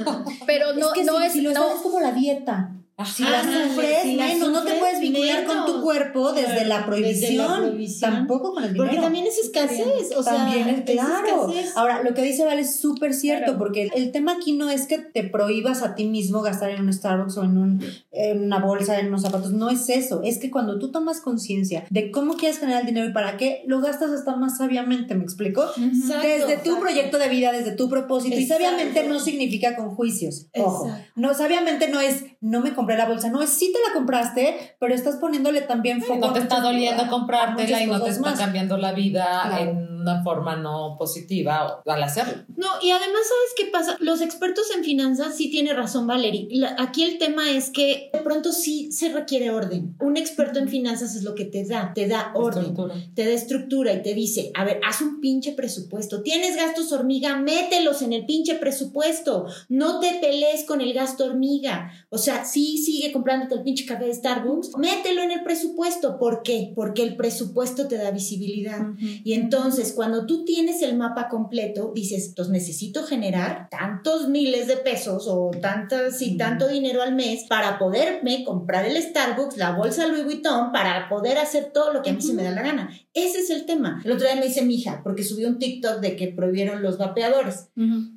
[SPEAKER 4] Pero no,
[SPEAKER 5] es que
[SPEAKER 4] no
[SPEAKER 5] si,
[SPEAKER 4] es...
[SPEAKER 5] si lo
[SPEAKER 4] no-
[SPEAKER 5] sabes como la dieta. Si la sufres,
[SPEAKER 3] si la
[SPEAKER 5] menos, no te puedes vincular con tu cuerpo desde la
[SPEAKER 3] desde
[SPEAKER 5] prohibición.
[SPEAKER 3] la prohibición.
[SPEAKER 5] Tampoco con el dinero.
[SPEAKER 3] Porque también es escasez, o sea,
[SPEAKER 5] También es claro.
[SPEAKER 3] escasez.
[SPEAKER 5] Ahora, lo que dice Vale es súper cierto,
[SPEAKER 4] Claro.
[SPEAKER 5] porque el tema aquí no es que te prohíbas a ti mismo gastar en un Starbucks o en, un, en una bolsa, en unos zapatos. No es eso. Es que cuando tú tomas conciencia de cómo quieres generar el dinero y para qué, lo gastas hasta más sabiamente, ¿me explico?
[SPEAKER 3] Exacto,
[SPEAKER 5] desde tu
[SPEAKER 3] exacto.
[SPEAKER 5] proyecto de vida, desde tu propósito. Y sabiamente no significa con juicios. Ojo. No, sabiamente no es, no me compré la bolsa. No es, sí te la compraste, pero estás poniéndole también foco.
[SPEAKER 2] no te está doliendo comprártela y no te está
[SPEAKER 5] más.
[SPEAKER 2] cambiando la vida
[SPEAKER 5] Claro.
[SPEAKER 2] en una forma no positiva al hacerlo.
[SPEAKER 3] No, y además, ¿sabes qué pasa? Los expertos en finanzas sí tiene razón, Valerie. La- aquí el tema es que de pronto sí se requiere orden. Un experto en finanzas es lo que te da, te da orden,
[SPEAKER 2] Estructura.
[SPEAKER 3] te da estructura y te dice, a ver, haz un pinche presupuesto. Tienes gastos hormiga, mételos en el pinche presupuesto. No te pelees con el gasto hormiga. O sea, sí sigue comprándote el pinche café de Starbucks, mételo en el presupuesto. ¿Por qué? Porque el presupuesto te da visibilidad. Y entonces, cuando tú tienes el mapa completo, dices, pues necesito generar tantos miles de pesos o tantas y tanto dinero al mes para poderme comprar el Starbucks, la bolsa Louis Vuitton, para poder hacer todo lo que a mí se me da la gana. Ese es el tema. El otro día me dice mi hija, porque subió un TikTok de que prohibieron los vapeadores.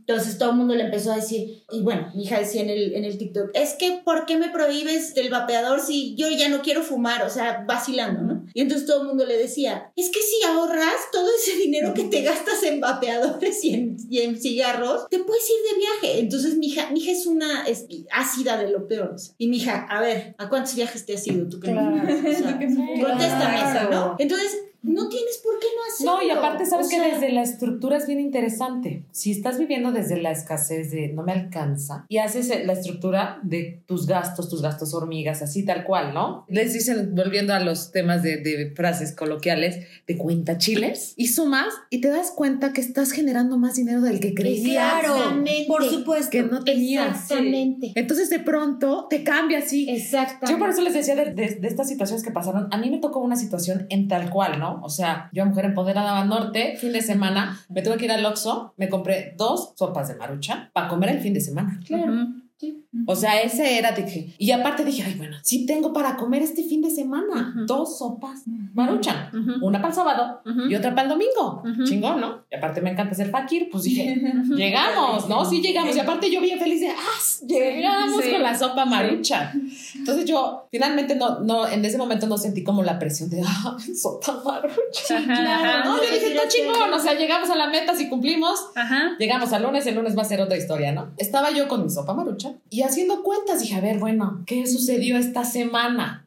[SPEAKER 3] Entonces todo el mundo le empezó a decir, y bueno, mi hija decía en el, en el TikTok, es que ¿por qué me prohíbes del vapeador si yo ya no quiero fumar? O sea, vacilando, ¿no? Y entonces todo el mundo le decía, es que si ahorras todo ese dinero que te gastas en vapeadores y en, y en cigarros, te puedes ir de viaje. Entonces mi hija, mi hija es una es ácida de lo peor. o sea. Y mi hija, a ver, ¿a cuántos viajes te has ido tú? Que
[SPEAKER 5] Claro.
[SPEAKER 3] O sea, Contéstame eso. ¿no? Entonces, no tienes por qué no hacerlo.
[SPEAKER 2] No, y aparte sabes
[SPEAKER 3] O
[SPEAKER 2] que desde la estructura es bien interesante. Si estás viviendo desde la escasez de no me alcanza y haces eh, la estructura de tus gastos, tus gastos hormigas, así tal cual, ¿no? Les dicen, volviendo a los temas de, de frases coloquiales, de cuenta chiles y sumas y te das cuenta que estás generando más dinero del que creías.
[SPEAKER 3] Exactamente.
[SPEAKER 5] Por supuesto.
[SPEAKER 2] Que no tenías.
[SPEAKER 3] Exactamente.
[SPEAKER 2] Entonces de pronto te cambia así.
[SPEAKER 3] Exactamente.
[SPEAKER 2] Yo por eso les decía de, de- de estas situaciones que pasaron. A mí me tocó una situación en tal cual, ¿no? O sea, yo, mujer empoderada norte, fin de semana, me tuve que ir al Oxxo, me compré dos sopas de marucha para comer el fin de semana.
[SPEAKER 3] Claro. Sí.
[SPEAKER 2] O sea, ese era, dije. Y aparte dije, ay, bueno, sí tengo para comer este fin de semana. Dos sopas maruchan. Una para el sábado
[SPEAKER 4] Ujú.
[SPEAKER 2] y otra para el domingo. Chingón, ¿no? Y aparte me encanta ser fakir, pues dije, llegamos, ¿no? Sí llegamos. Y aparte yo bien feliz de, ¡ah! Llegamos
[SPEAKER 4] Sí.
[SPEAKER 2] con la sopa marucha. Entonces yo finalmente no, no, en ese momento no sentí como la presión de, ¡ah! Sopa marucha.
[SPEAKER 4] Ajá, ajá.
[SPEAKER 2] No, yo dije, está chingón. O sea, llegamos a la meta, si cumplimos.
[SPEAKER 4] Ajá.
[SPEAKER 2] Llegamos al lunes, el lunes va a ser otra historia, ¿no? Estaba yo con mi sopa y haciendo cuentas dije, a ver, bueno, ¿qué sucedió esta semana?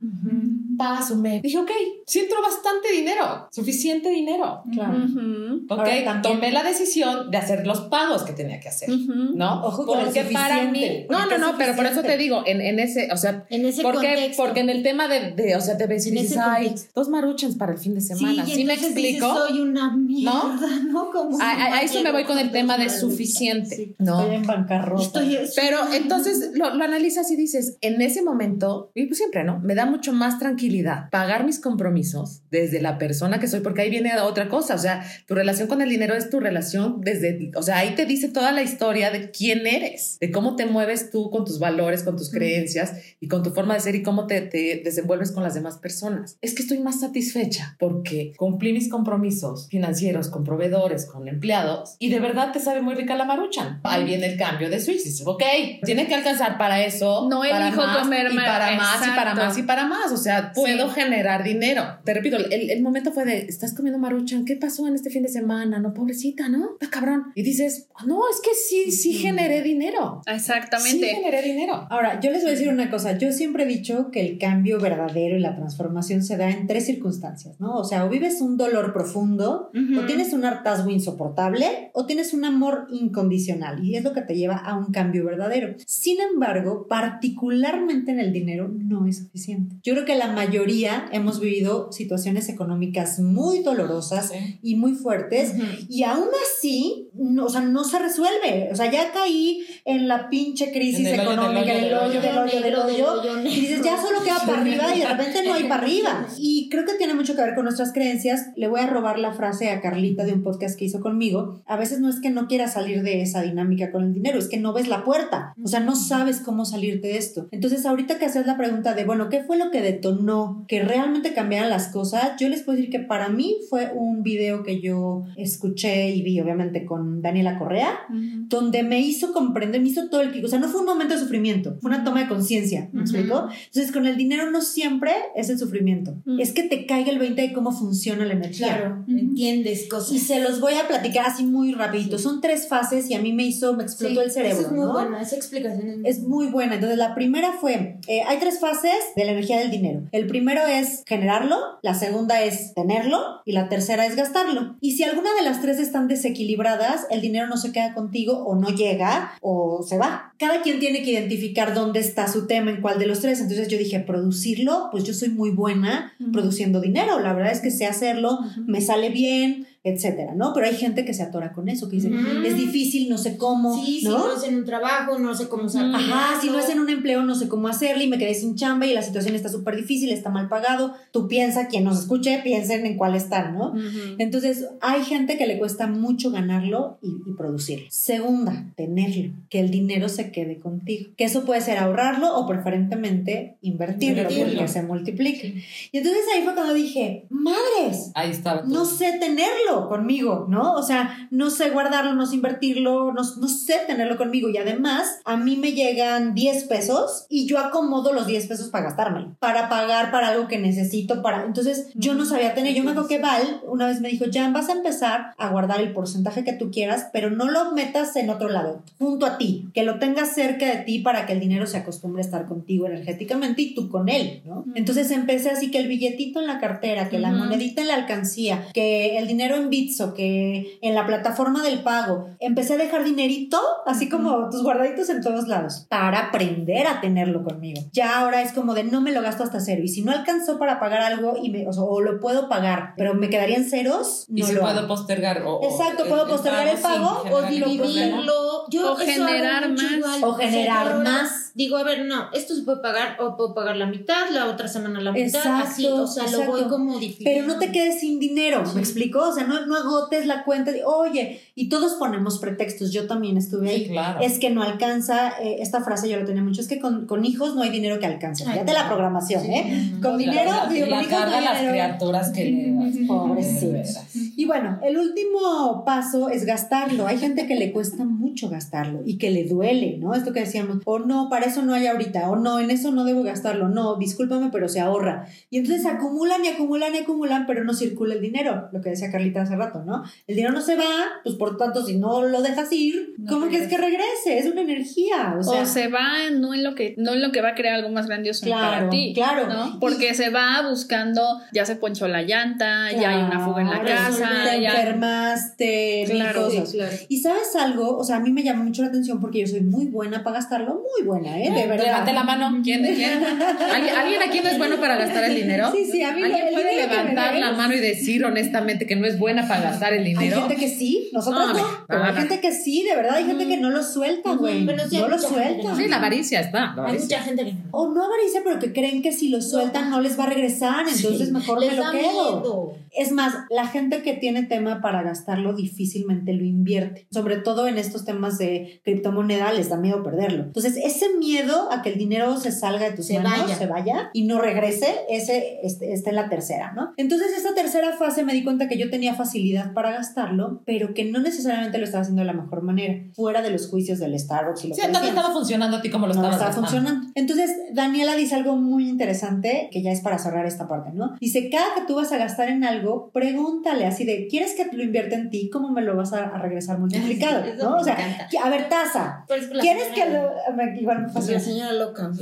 [SPEAKER 2] Paso, me dije, ok, sí entró bastante dinero, suficiente dinero.
[SPEAKER 5] Claro.
[SPEAKER 4] Ujú.
[SPEAKER 2] Ok,
[SPEAKER 5] Ahora también-
[SPEAKER 2] tomé la decisión de hacer los pagos que tenía que hacer,
[SPEAKER 4] Ujú.
[SPEAKER 2] ¿no?
[SPEAKER 5] Ojo
[SPEAKER 2] porque para mí, no, no, no, pero por eso te digo, en, en ese, o sea,
[SPEAKER 3] En ese
[SPEAKER 2] porque,
[SPEAKER 3] contexto.
[SPEAKER 2] porque en el tema de, de, o sea, te ves y
[SPEAKER 3] En
[SPEAKER 2] dices,
[SPEAKER 3] ese
[SPEAKER 2] ay,
[SPEAKER 3] contexto.
[SPEAKER 2] dos maruchans para el fin de semana, ¿sí, me
[SPEAKER 3] dices,
[SPEAKER 2] explico?
[SPEAKER 3] soy una mierda, ¿no? Como
[SPEAKER 2] A, a- a eso me voy con el tema de suficiente,
[SPEAKER 3] Sí.
[SPEAKER 2] ¿no?
[SPEAKER 5] Estoy en bancarrota.
[SPEAKER 3] Estoy
[SPEAKER 2] Pero entonces lo, lo analizas y dices, en ese momento, y pues siempre, ¿no? Me da mucho más tranquilidad pagar mis compromisos desde la persona que soy, porque ahí viene otra cosa, o sea, tu relación con el dinero es tu relación desde, o sea, ahí te dice toda la historia de quién eres, de cómo te mueves tú con tus valores, con tus creencias y con tu forma de ser y cómo te, te desenvuelves con las demás personas. Es que estoy más satisfecha porque cumplí mis compromisos financieros con proveedores, con empleados y de verdad te sabe muy rica la maruchan. Ahí viene el cambio de switch. Dices, ok, tiene que alcanzar para eso.
[SPEAKER 4] No
[SPEAKER 2] para
[SPEAKER 4] elijo
[SPEAKER 2] más,
[SPEAKER 4] comer
[SPEAKER 2] y para más y para más y para más. O sea, puedo
[SPEAKER 4] Sí.
[SPEAKER 2] generar dinero. Te repito, el, el momento fue de, estás comiendo maruchan, ¿qué pasó en este fin de semana? No, pobrecita, ¿no? Está cabrón. Y dices, no, es que sí, sí generé dinero. Sí
[SPEAKER 4] Exactamente.
[SPEAKER 2] generé dinero.
[SPEAKER 5] Ahora, yo les voy a decir una cosa. Yo siempre he dicho que el cambio verdadero y la transformación se da en tres circunstancias, ¿no? O sea, o vives un dolor profundo,
[SPEAKER 4] Ujú.
[SPEAKER 5] o tienes un hartazgo insoportable, o tienes un amor incondicional. Y es lo que te lleva a un cambio verdadero. Sin embargo, particularmente en el dinero, no es suficiente. Yo creo que la mayoría hemos vivido situaciones económicas muy dolorosas y muy fuertes.
[SPEAKER 4] Ujú.
[SPEAKER 5] Y aún así, no, o sea, no se resuelve. O sea, ya caí en la pinche crisis
[SPEAKER 2] En el
[SPEAKER 5] económica,
[SPEAKER 2] del hoyo, del
[SPEAKER 5] hoyo, del hoyo. Y dices, ya solo queda para arriba y de repente no hay para arriba. Y creo que tiene mucho que ver con nuestras creencias. Le voy a robar la frase a Carlita de un podcast que hizo conmigo. A veces no es que no quieras salir de esa dinámica con el dinero, es que no ves la puerta. O sea, no sabes cómo salirte de esto. Entonces, ahorita que haces la pregunta de, bueno, ¿qué fue lo que detonó que realmente cambiaran las cosas? Yo les puedo decir que para mí fue un video que yo escuché y vi, obviamente, con Daniela Correa,
[SPEAKER 4] Ujú.
[SPEAKER 5] donde me hizo comprender, me hizo todo el clic. O sea, no fue un momento de sufrimiento, fue una toma de conciencia. ¿Me
[SPEAKER 4] Ujú.
[SPEAKER 5] explico? Entonces, con el dinero no siempre es el sufrimiento.
[SPEAKER 4] Mm.
[SPEAKER 5] Es que te caiga el 20 de cómo funciona la energía.
[SPEAKER 3] Claro, entiendes cosas.
[SPEAKER 5] Y se los voy a platicar así muy rapidito. Son tres fases y a mí me hizo, me explotó
[SPEAKER 3] Sí,
[SPEAKER 5] el cerebro.
[SPEAKER 3] Eso es muy
[SPEAKER 5] ¿no?
[SPEAKER 3] buena, esa explicación es muy
[SPEAKER 5] Es muy buena. Entonces, la primera fue, eh, hay tres fases de la energía del dinero. El primero es generarlo, la segunda es tenerlo y la tercera es gastarlo. Y si alguna de las tres están desequilibradas, el dinero no se queda contigo o no llega o se va. Cada quien tiene que identificar dónde está su tema, en cuál de los tres. Entonces yo dije, producirlo, pues yo soy muy buena produciendo dinero. La verdad es que sé hacerlo, me sale bien, etcétera, ¿no? Pero hay gente que se atora con eso, que dice, es difícil, no sé cómo,
[SPEAKER 3] Sí, si
[SPEAKER 5] ¿no?
[SPEAKER 3] no es en un trabajo, no sé cómo sacar.
[SPEAKER 5] Ajá, si no es en un empleo, no sé cómo hacerle y me quedé sin chamba y la situación está súper difícil, está mal pagado. Tú piensa, quien nos escuche, piensen en cuál están, ¿no? Entonces, hay gente que le cuesta mucho ganarlo y, y producirlo. Segunda, tenerlo, que el dinero se quede contigo. Que eso puede ser ahorrarlo o preferentemente invertirlo,
[SPEAKER 2] Invertirlo.
[SPEAKER 5] porque se multiplique. Y entonces ahí fue cuando dije, madres,
[SPEAKER 2] Ahí estaba. todo.
[SPEAKER 5] no sé tenerlo conmigo, ¿no? O sea, no sé guardarlo, no sé invertirlo, no, no sé tenerlo conmigo. Y además, a mí me llegan 10 pesos y yo acomodo los 10 pesos para gastármelo, para pagar para algo que necesito, para... Entonces, yo no sabía tener. Yo me acuerdo que Val una vez me dijo, ya vas a empezar a guardar el porcentaje que tú quieras, pero no lo metas en otro lado, junto a ti, que lo tengas cerca de ti para que el dinero se acostumbre a estar contigo energéticamente y tú con él, ¿no? Entonces empecé así que el billetito en la cartera, que la monedita en la alcancía, que el dinero en Bitso, que en la plataforma del pago, empecé a dejar dinerito, así como tus guardaditos en todos lados, para aprender a tenerlo conmigo. Ya ahora es como de no me lo gasto hasta cero. Y si no alcanzó para pagar algo y me, o, sea, o lo puedo pagar, pero me quedarían ceros,
[SPEAKER 7] Y
[SPEAKER 5] no
[SPEAKER 7] si
[SPEAKER 5] lo
[SPEAKER 7] puedo
[SPEAKER 5] hago.
[SPEAKER 7] postergar. O,
[SPEAKER 5] Exacto, puedo postergar el pago
[SPEAKER 3] o dividirlo. Yo
[SPEAKER 4] O generar más.
[SPEAKER 3] igual.
[SPEAKER 5] O generar
[SPEAKER 3] ahora
[SPEAKER 5] más.
[SPEAKER 3] Digo, a ver, no, esto se puede pagar, o puedo pagar la mitad, la otra semana la mitad,
[SPEAKER 5] Exacto,
[SPEAKER 3] así, o sea, lo voy como difícil.
[SPEAKER 5] Pero no te quedes sin dinero,
[SPEAKER 3] Sí.
[SPEAKER 5] ¿me explico? O sea, no, no agotes la cuenta de, oye, y todos ponemos pretextos, yo también estuve ahí.
[SPEAKER 7] Sí, claro.
[SPEAKER 5] Es que no alcanza, eh, esta frase yo la tenía mucho, es que con, con hijos no hay dinero que alcance. Fíjate la
[SPEAKER 3] no.
[SPEAKER 5] programación,
[SPEAKER 3] Sí,
[SPEAKER 5] ¿eh? Con
[SPEAKER 7] La-
[SPEAKER 5] dinero,
[SPEAKER 7] la,
[SPEAKER 5] digo,
[SPEAKER 7] la
[SPEAKER 5] con hijos no hay
[SPEAKER 7] las
[SPEAKER 5] dinero.
[SPEAKER 7] criaturas que le das.
[SPEAKER 5] Pobrecitos. Y bueno, el último paso es gastarlo. Hay gente que le cuesta mucho gastarlo y que le duele, ¿no? Esto que decíamos, o no, para eso no hay ahorita, o no, en eso no debo gastarlo, no, discúlpame, pero se ahorra. Y entonces acumulan y acumulan y acumulan, pero no circula el dinero, lo que decía Carlita hace rato, ¿no? El dinero no se va, pues por tanto, si no lo dejas ir,
[SPEAKER 6] No
[SPEAKER 5] ¿cómo quieres que regrese? Es una energía, o
[SPEAKER 4] O,
[SPEAKER 5] sea.
[SPEAKER 4] se va no en lo que no en lo que va a crear algo más grandioso
[SPEAKER 5] Claro,
[SPEAKER 4] para ti,
[SPEAKER 5] claro.
[SPEAKER 4] ¿no? Porque se va buscando, ya se ponchó la llanta, ya hay una fuga en la casa,
[SPEAKER 5] te
[SPEAKER 4] ya
[SPEAKER 5] enfermaste, mil
[SPEAKER 4] Claro,
[SPEAKER 5] cosas.
[SPEAKER 3] Sí, claro.
[SPEAKER 5] Y sabes algo, o sea, a mí me llama mucho la atención porque yo soy muy buena para gastarlo, muy buena, ¿eh? De verdad.
[SPEAKER 7] Levante la mano. ¿Quién? ¿Quién? ¿Alguien, alguien aquí no es bueno para gastar el dinero?
[SPEAKER 5] Sí, sí, a mí
[SPEAKER 7] ¿Alguien puede levantar la mano y decir honestamente que no es buena para gastar el
[SPEAKER 5] Hay
[SPEAKER 7] dinero?
[SPEAKER 5] gente que sí, nosotros no,
[SPEAKER 7] no,
[SPEAKER 5] pero
[SPEAKER 7] no,
[SPEAKER 5] hay
[SPEAKER 7] no.
[SPEAKER 5] gente que sí, de verdad, hay gente que no lo suelta, güey.
[SPEAKER 3] sí hay
[SPEAKER 5] no lo suelta.
[SPEAKER 7] Sí, la avaricia está. La
[SPEAKER 3] Hay mucha gente que
[SPEAKER 5] O no avaricia, pero que creen que si lo sueltan no, les va a regresar, entonces
[SPEAKER 3] Sí.
[SPEAKER 5] mejor
[SPEAKER 3] les
[SPEAKER 5] me lo quedo.
[SPEAKER 3] miedo.
[SPEAKER 5] Es más, la gente que tiene tema para gastarlo difícilmente lo invierte. Sobre todo en estos temas de criptomoneda les da miedo perderlo. Entonces, ese miedo a que el dinero se salga de tus
[SPEAKER 3] Se
[SPEAKER 5] manos,
[SPEAKER 3] vaya.
[SPEAKER 5] se vaya y no regrese, ese este, está en la tercera, ¿no? Entonces, esta tercera fase me di cuenta que yo tenía facilidad para gastarlo, pero que no necesariamente lo estaba haciendo de la mejor manera, fuera de los juicios del Starbucks y lo
[SPEAKER 7] Sí,
[SPEAKER 5] que
[SPEAKER 7] estaba funcionando a ti como lo
[SPEAKER 5] no estaba funcionando. Entonces, Daniela dice algo muy interesante, que ya es para cerrar esta parte, ¿no? Dice, cada que tú vas a gastar en algo, pregúntale así de, ¿quieres que lo invierta en ti? ¿Cómo me lo vas a, regresar multiplicado?
[SPEAKER 3] Eso
[SPEAKER 5] ¿no? O sea, a ver, tasa. ¿Quieres que lo...? me
[SPEAKER 3] pues la señora loca.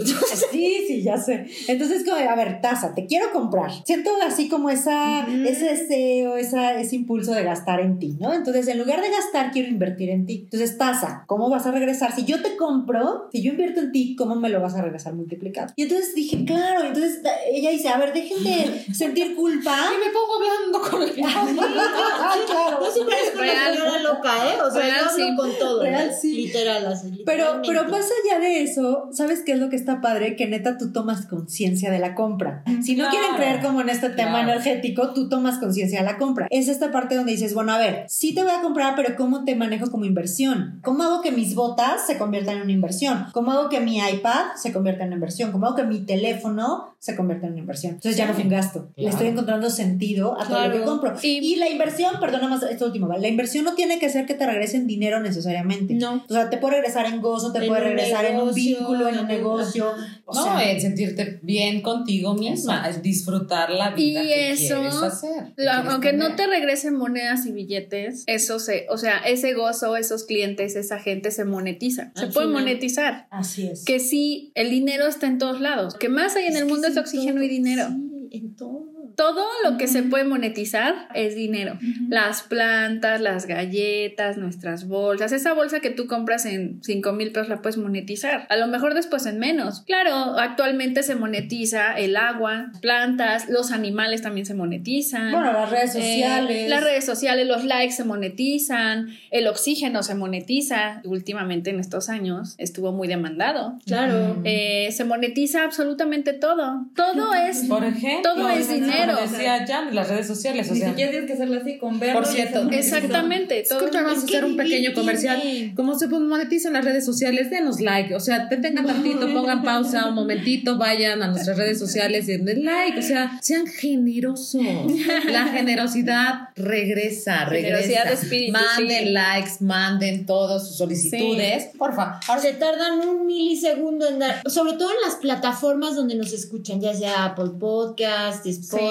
[SPEAKER 5] Sí, sí, ya sé. Entonces, como, a ver, tasa, te quiero comprar. Siento así como esa, ese deseo, esa, ese impulso de gastar en ti, ¿no? Entonces, en lugar de gastar, quiero invertir en ti. Entonces, tasa, ¿cómo vas a regresar? Si yo te compro, si yo invierto en ti, ¿cómo me lo vas a regresar multiplicado? Y entonces dije, claro, entonces ella dice, a ver, dejen de sentir culpa.
[SPEAKER 7] Y me pongo hablando con el
[SPEAKER 5] Ah, claro.
[SPEAKER 3] No siempre es con la señora loca, ¿eh? O sea,
[SPEAKER 4] Real,
[SPEAKER 3] yo hablo
[SPEAKER 4] sí.
[SPEAKER 3] con todo.
[SPEAKER 5] Real,
[SPEAKER 3] ¿eh?
[SPEAKER 5] sí.
[SPEAKER 3] Literal, así,
[SPEAKER 5] Pero, pero más allá de eso, ¿sabes qué es lo que está padre? Que neta tú tomas conciencia de la compra. Si no
[SPEAKER 7] Claro.
[SPEAKER 5] quieren creer como en este tema
[SPEAKER 7] Claro.
[SPEAKER 5] energético, tú tomas conciencia de la compra. Es esta parte donde dices, bueno, a ver, sí te voy a comprar, pero ¿cómo te manejo como inversión? ¿Cómo hago que mis botas se conviertan en una inversión? ¿Cómo hago que mi iPad se convierta en una inversión? ¿Cómo hago que mi teléfono se convierta en una inversión? Entonces ya no fue un gasto. Le estoy encontrando sentido a todo lo que compro.
[SPEAKER 4] Y-
[SPEAKER 5] Y, la inversión, perdona más esto último, ¿vale? la inversión no tiene que ser que te regresen dinero necesariamente.
[SPEAKER 3] No.
[SPEAKER 5] O sea, te puede regresar en gozo, te
[SPEAKER 3] En
[SPEAKER 5] puede regresar en un
[SPEAKER 3] negocio,
[SPEAKER 5] vínculo, en un
[SPEAKER 3] en un-
[SPEAKER 5] negocio. O
[SPEAKER 7] No,
[SPEAKER 5] sea,
[SPEAKER 7] en sentirte bien contigo misma, es disfrutar la vida
[SPEAKER 4] Y
[SPEAKER 7] que
[SPEAKER 4] eso,
[SPEAKER 7] quieres hacer. que
[SPEAKER 4] aunque no te regresen monedas y billetes, eso se, o sea, ese gozo, esos clientes, esa gente se monetiza, se puede monetizar.
[SPEAKER 5] Así es.
[SPEAKER 4] Que sí, el dinero está en todos lados. Que más hay en el mundo es oxígeno y dinero.
[SPEAKER 3] Sí, en todo.
[SPEAKER 4] Todo lo que se puede monetizar es dinero. Las plantas, las galletas, nuestras bolsas. Esa bolsa que tú compras en 5 mil pesos la puedes monetizar. A lo mejor después en menos. Claro, actualmente se monetiza el agua, plantas, los animales también se monetizan.
[SPEAKER 5] Bueno, las redes
[SPEAKER 4] Eh,
[SPEAKER 5] sociales.
[SPEAKER 4] las redes sociales, los likes se monetizan, el oxígeno se monetiza. Últimamente en estos años estuvo muy demandado.
[SPEAKER 3] Claro.
[SPEAKER 4] Eh, se monetiza absolutamente todo. Todo es
[SPEAKER 7] Por ejemplo,
[SPEAKER 4] Todo es
[SPEAKER 7] como decía Jan, las redes sociales, o
[SPEAKER 6] Ni
[SPEAKER 7] sea,
[SPEAKER 6] siquiera tienes que hacerlo así con verlo.
[SPEAKER 7] Por cierto,
[SPEAKER 4] exactamente todo.
[SPEAKER 7] Escucha, vamos a hacer un pequeño comercial. Como se monetizan las redes sociales, denos like. O sea, detengan tantito, pongan pausa un momentito, vayan a nuestras redes sociales y den like. O sea, sean generosos. La generosidad regresa, regresa.
[SPEAKER 4] Generosidad de espíritu,
[SPEAKER 7] Manden
[SPEAKER 4] sí.
[SPEAKER 7] likes, manden todas sus solicitudes. Porfa. Ahora
[SPEAKER 3] Se tardan un milisegundo en dar, sobre todo en las plataformas donde nos escuchan, ya sea Apple Podcast, Spotify,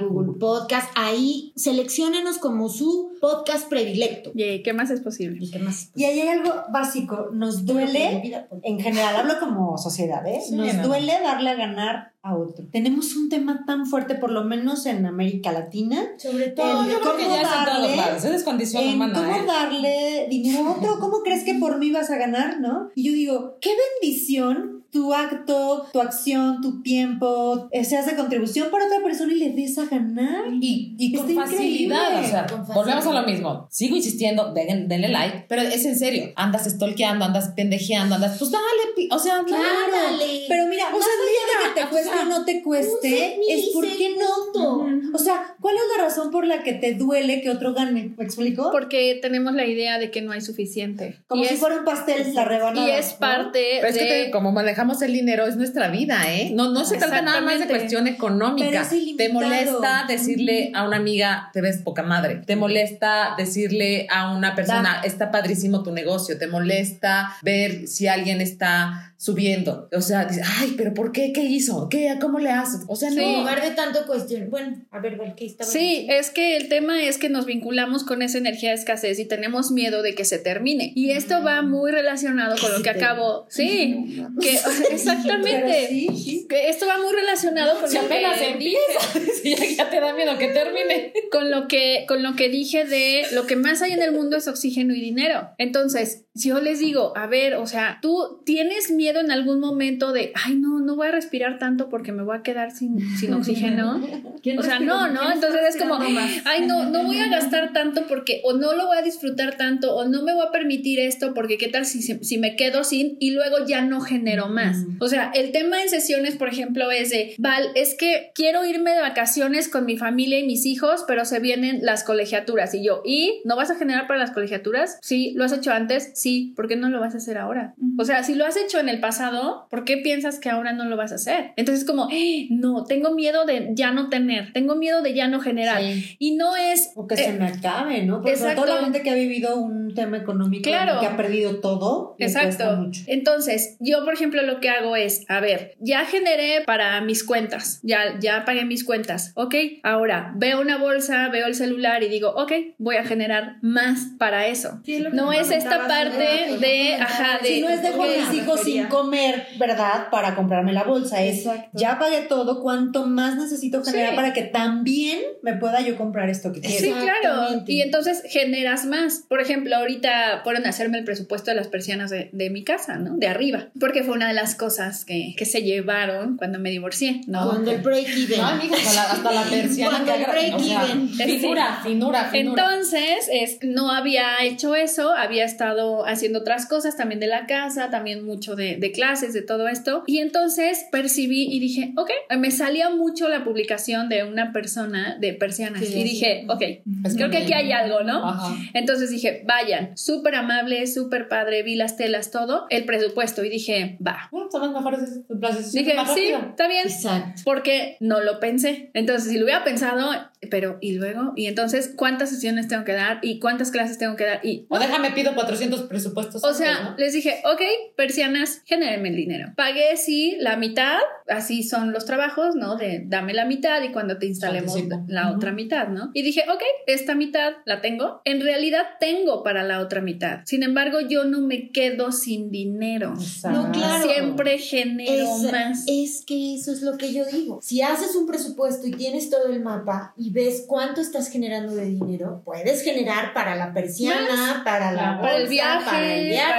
[SPEAKER 3] Google Podcast, ahí selecciónenos como su podcast predilecto.
[SPEAKER 4] Yay, ¿Qué más es posible?
[SPEAKER 3] ¿Y qué más?
[SPEAKER 5] Y ahí hay algo básico. Nos duele, en general, hablo como sociedad, ¿eh? Nos
[SPEAKER 7] no.
[SPEAKER 5] duele darle a ganar a otro. Tenemos un tema tan fuerte, por lo menos en América Latina,
[SPEAKER 3] Sobre todo.
[SPEAKER 2] No, yo creo que
[SPEAKER 5] ¿Cómo
[SPEAKER 2] ya es en todos
[SPEAKER 5] darle?
[SPEAKER 2] Es condición
[SPEAKER 5] en
[SPEAKER 2] humana,
[SPEAKER 5] cómo
[SPEAKER 2] ¿eh?
[SPEAKER 5] darle dinero a otro, ¿cómo crees que por mí vas a ganar, no? Y yo digo, qué bendición tu acto, tu acción, tu tiempo, eh, seas de contribución para otra persona y le des a ganar.
[SPEAKER 2] Y, y con facilidad,
[SPEAKER 5] increíble.
[SPEAKER 2] o sea,
[SPEAKER 3] Con
[SPEAKER 2] volvemos a lo mismo. Sigo insistiendo, den- denle like, pero es en serio. Andas stalkeando, andas pendejeando, andas, pues dale, o sea,
[SPEAKER 3] Claro.
[SPEAKER 2] dale.
[SPEAKER 5] Pero mira, allá de que te cueste no te cueste, es por qué no.
[SPEAKER 3] milisegundo.
[SPEAKER 5] O sea, ¿cuál es la razón por la que te duele que otro gane? ¿Me explico?
[SPEAKER 4] Porque tenemos la idea de que no hay suficiente.
[SPEAKER 5] Como
[SPEAKER 4] y
[SPEAKER 5] si
[SPEAKER 4] es,
[SPEAKER 5] fuera un pastel la rebanada.
[SPEAKER 4] y es
[SPEAKER 5] ¿no?
[SPEAKER 4] parte
[SPEAKER 2] Pero es
[SPEAKER 4] de...
[SPEAKER 2] que te- como manejamos el dinero, es nuestra vida, ¿eh? No, no se trata nada más de cuestión económica.
[SPEAKER 5] Pero es
[SPEAKER 2] te molesta decirle a una amiga, te ves poca madre. Te molesta decirle a una persona, está padrísimo tu negocio. Te molesta ver si alguien está subiendo. O sea, dices, ay, pero ¿por qué? ¿Qué hizo? ¿Qué? ¿Cómo le haces? O sea,
[SPEAKER 4] Sí.
[SPEAKER 3] En
[SPEAKER 2] no.
[SPEAKER 3] lugar de tanto cuestión. Bueno, a ver, ¿qué estaba
[SPEAKER 4] Sí, es que el tema es que nos vinculamos con esa energía de escasez y tenemos miedo de que se termine. Y esto va muy relacionado con lo que acabo. Sí, que exactamente.
[SPEAKER 5] Sí.
[SPEAKER 4] Que esto va muy relacionado con
[SPEAKER 2] Si
[SPEAKER 4] lo
[SPEAKER 2] apenas
[SPEAKER 4] que
[SPEAKER 2] empieza, si ya, ya te da miedo que termine.
[SPEAKER 4] con lo que con lo que dije de lo que más hay en el mundo es oxígeno y dinero. Entonces, yo les digo, a ver, o sea, tú tienes miedo en algún momento de, ay, no, no voy a respirar tanto porque me voy a quedar sin, sin oxígeno.
[SPEAKER 6] ¿Quién
[SPEAKER 4] O sea, no, ¿no?
[SPEAKER 6] ¿Quién
[SPEAKER 4] Entonces es como, ay, no, no voy a gastar tanto porque o no lo voy a disfrutar tanto o no me voy a permitir esto porque qué tal si, si me quedo sin y luego ya no genero más. O sea, el tema en sesiones, por ejemplo, es de, Val, es que quiero irme de vacaciones con mi familia y mis hijos, pero se vienen las colegiaturas y yo, ¿y no vas a generar para las colegiaturas? Sí, ¿lo has hecho antes? Sí, ¿por qué no lo vas a hacer ahora? O sea, si lo has hecho en el pasado, ¿por qué piensas que ahora no lo vas a hacer? Entonces como, "Eh, no, tengo miedo de ya no tener, tengo miedo de ya no generar.
[SPEAKER 3] Sí.
[SPEAKER 4] Y no es...
[SPEAKER 5] O que
[SPEAKER 4] eh,
[SPEAKER 5] se me acabe, ¿no? Porque
[SPEAKER 4] exacto.
[SPEAKER 5] la gente que ha vivido un tema económico
[SPEAKER 4] Claro.
[SPEAKER 5] que ha perdido todo,
[SPEAKER 4] Exacto.
[SPEAKER 5] mucho.
[SPEAKER 4] Entonces, yo, por ejemplo, lo que hago es, a ver, ya generé para mis cuentas, ya, ya pagué mis cuentas, ¿ok? Ahora veo una bolsa, veo el celular y digo, ok, voy a generar más para eso.
[SPEAKER 6] Sí,
[SPEAKER 4] No es esta parte
[SPEAKER 6] ¿no?
[SPEAKER 4] de, ajá, de...
[SPEAKER 5] Si no es dejo a mis hijos sin comer, ¿verdad? Para comprarme la bolsa. Es
[SPEAKER 6] Exacto.
[SPEAKER 5] ya pagué todo, ¿cuánto más necesito generar
[SPEAKER 4] Sí.
[SPEAKER 5] para que también me pueda yo comprar esto que quiero?
[SPEAKER 4] Sí, claro. Y entonces generas más. Por ejemplo, ahorita fueron a hacerme el presupuesto de las persianas de, de mi casa, ¿no? De arriba. Porque fue una de las cosas que, que se llevaron cuando me divorcié, ¿no?
[SPEAKER 3] Cuando el break even.
[SPEAKER 2] No, amiga, hasta la, hasta la persiana
[SPEAKER 3] Cuando el
[SPEAKER 2] agra-
[SPEAKER 3] break
[SPEAKER 2] o sea. Finura, finura, finura.
[SPEAKER 4] Entonces, es, no había hecho eso, había estado haciendo otras cosas también de la casa, también mucho de, de clases, de todo esto. Y entonces percibí y dije, ok, me salía mucho la publicación de una persona de persianas.
[SPEAKER 3] Sí,
[SPEAKER 4] y dije, ok,
[SPEAKER 2] Es
[SPEAKER 4] creo que aquí hay algo, ¿no?
[SPEAKER 2] Ajá.
[SPEAKER 4] Entonces dije, vayan, súper amable, súper padre, vi las telas, todo, el presupuesto. Y dije, va.
[SPEAKER 2] Bueno, son las mejores las
[SPEAKER 4] Dije, sí, está bien
[SPEAKER 3] Exacto.
[SPEAKER 4] porque no lo pensé. Entonces, si lo hubiera pensado, pero ¿y luego? Y entonces, ¿cuántas sesiones tengo que dar? ¿Y cuántas clases tengo que dar? Y,
[SPEAKER 2] O déjame pido 400 presupuestos.
[SPEAKER 4] o sea,
[SPEAKER 2] ¿no?
[SPEAKER 4] les dije, ok, persianas, genérenme el dinero. Pagué, sí, la mitad, así son los trabajos, ¿no? De dame la mitad y cuando te instalemos
[SPEAKER 2] Anticipo.
[SPEAKER 4] la otra mitad, ¿no? Y dije, ok, esta mitad la tengo. En realidad tengo para la otra mitad. Sin embargo, yo no me quedo sin dinero.
[SPEAKER 3] No, claro.
[SPEAKER 4] Siempre genero
[SPEAKER 3] Es,
[SPEAKER 4] más.
[SPEAKER 3] es que eso es lo que yo digo. Si haces un presupuesto y tienes todo el mapa y ves cuánto estás generando de dinero, puedes generar para la persiana, para la
[SPEAKER 4] Para el
[SPEAKER 3] bolsa,
[SPEAKER 4] viaje,
[SPEAKER 3] para el viaje,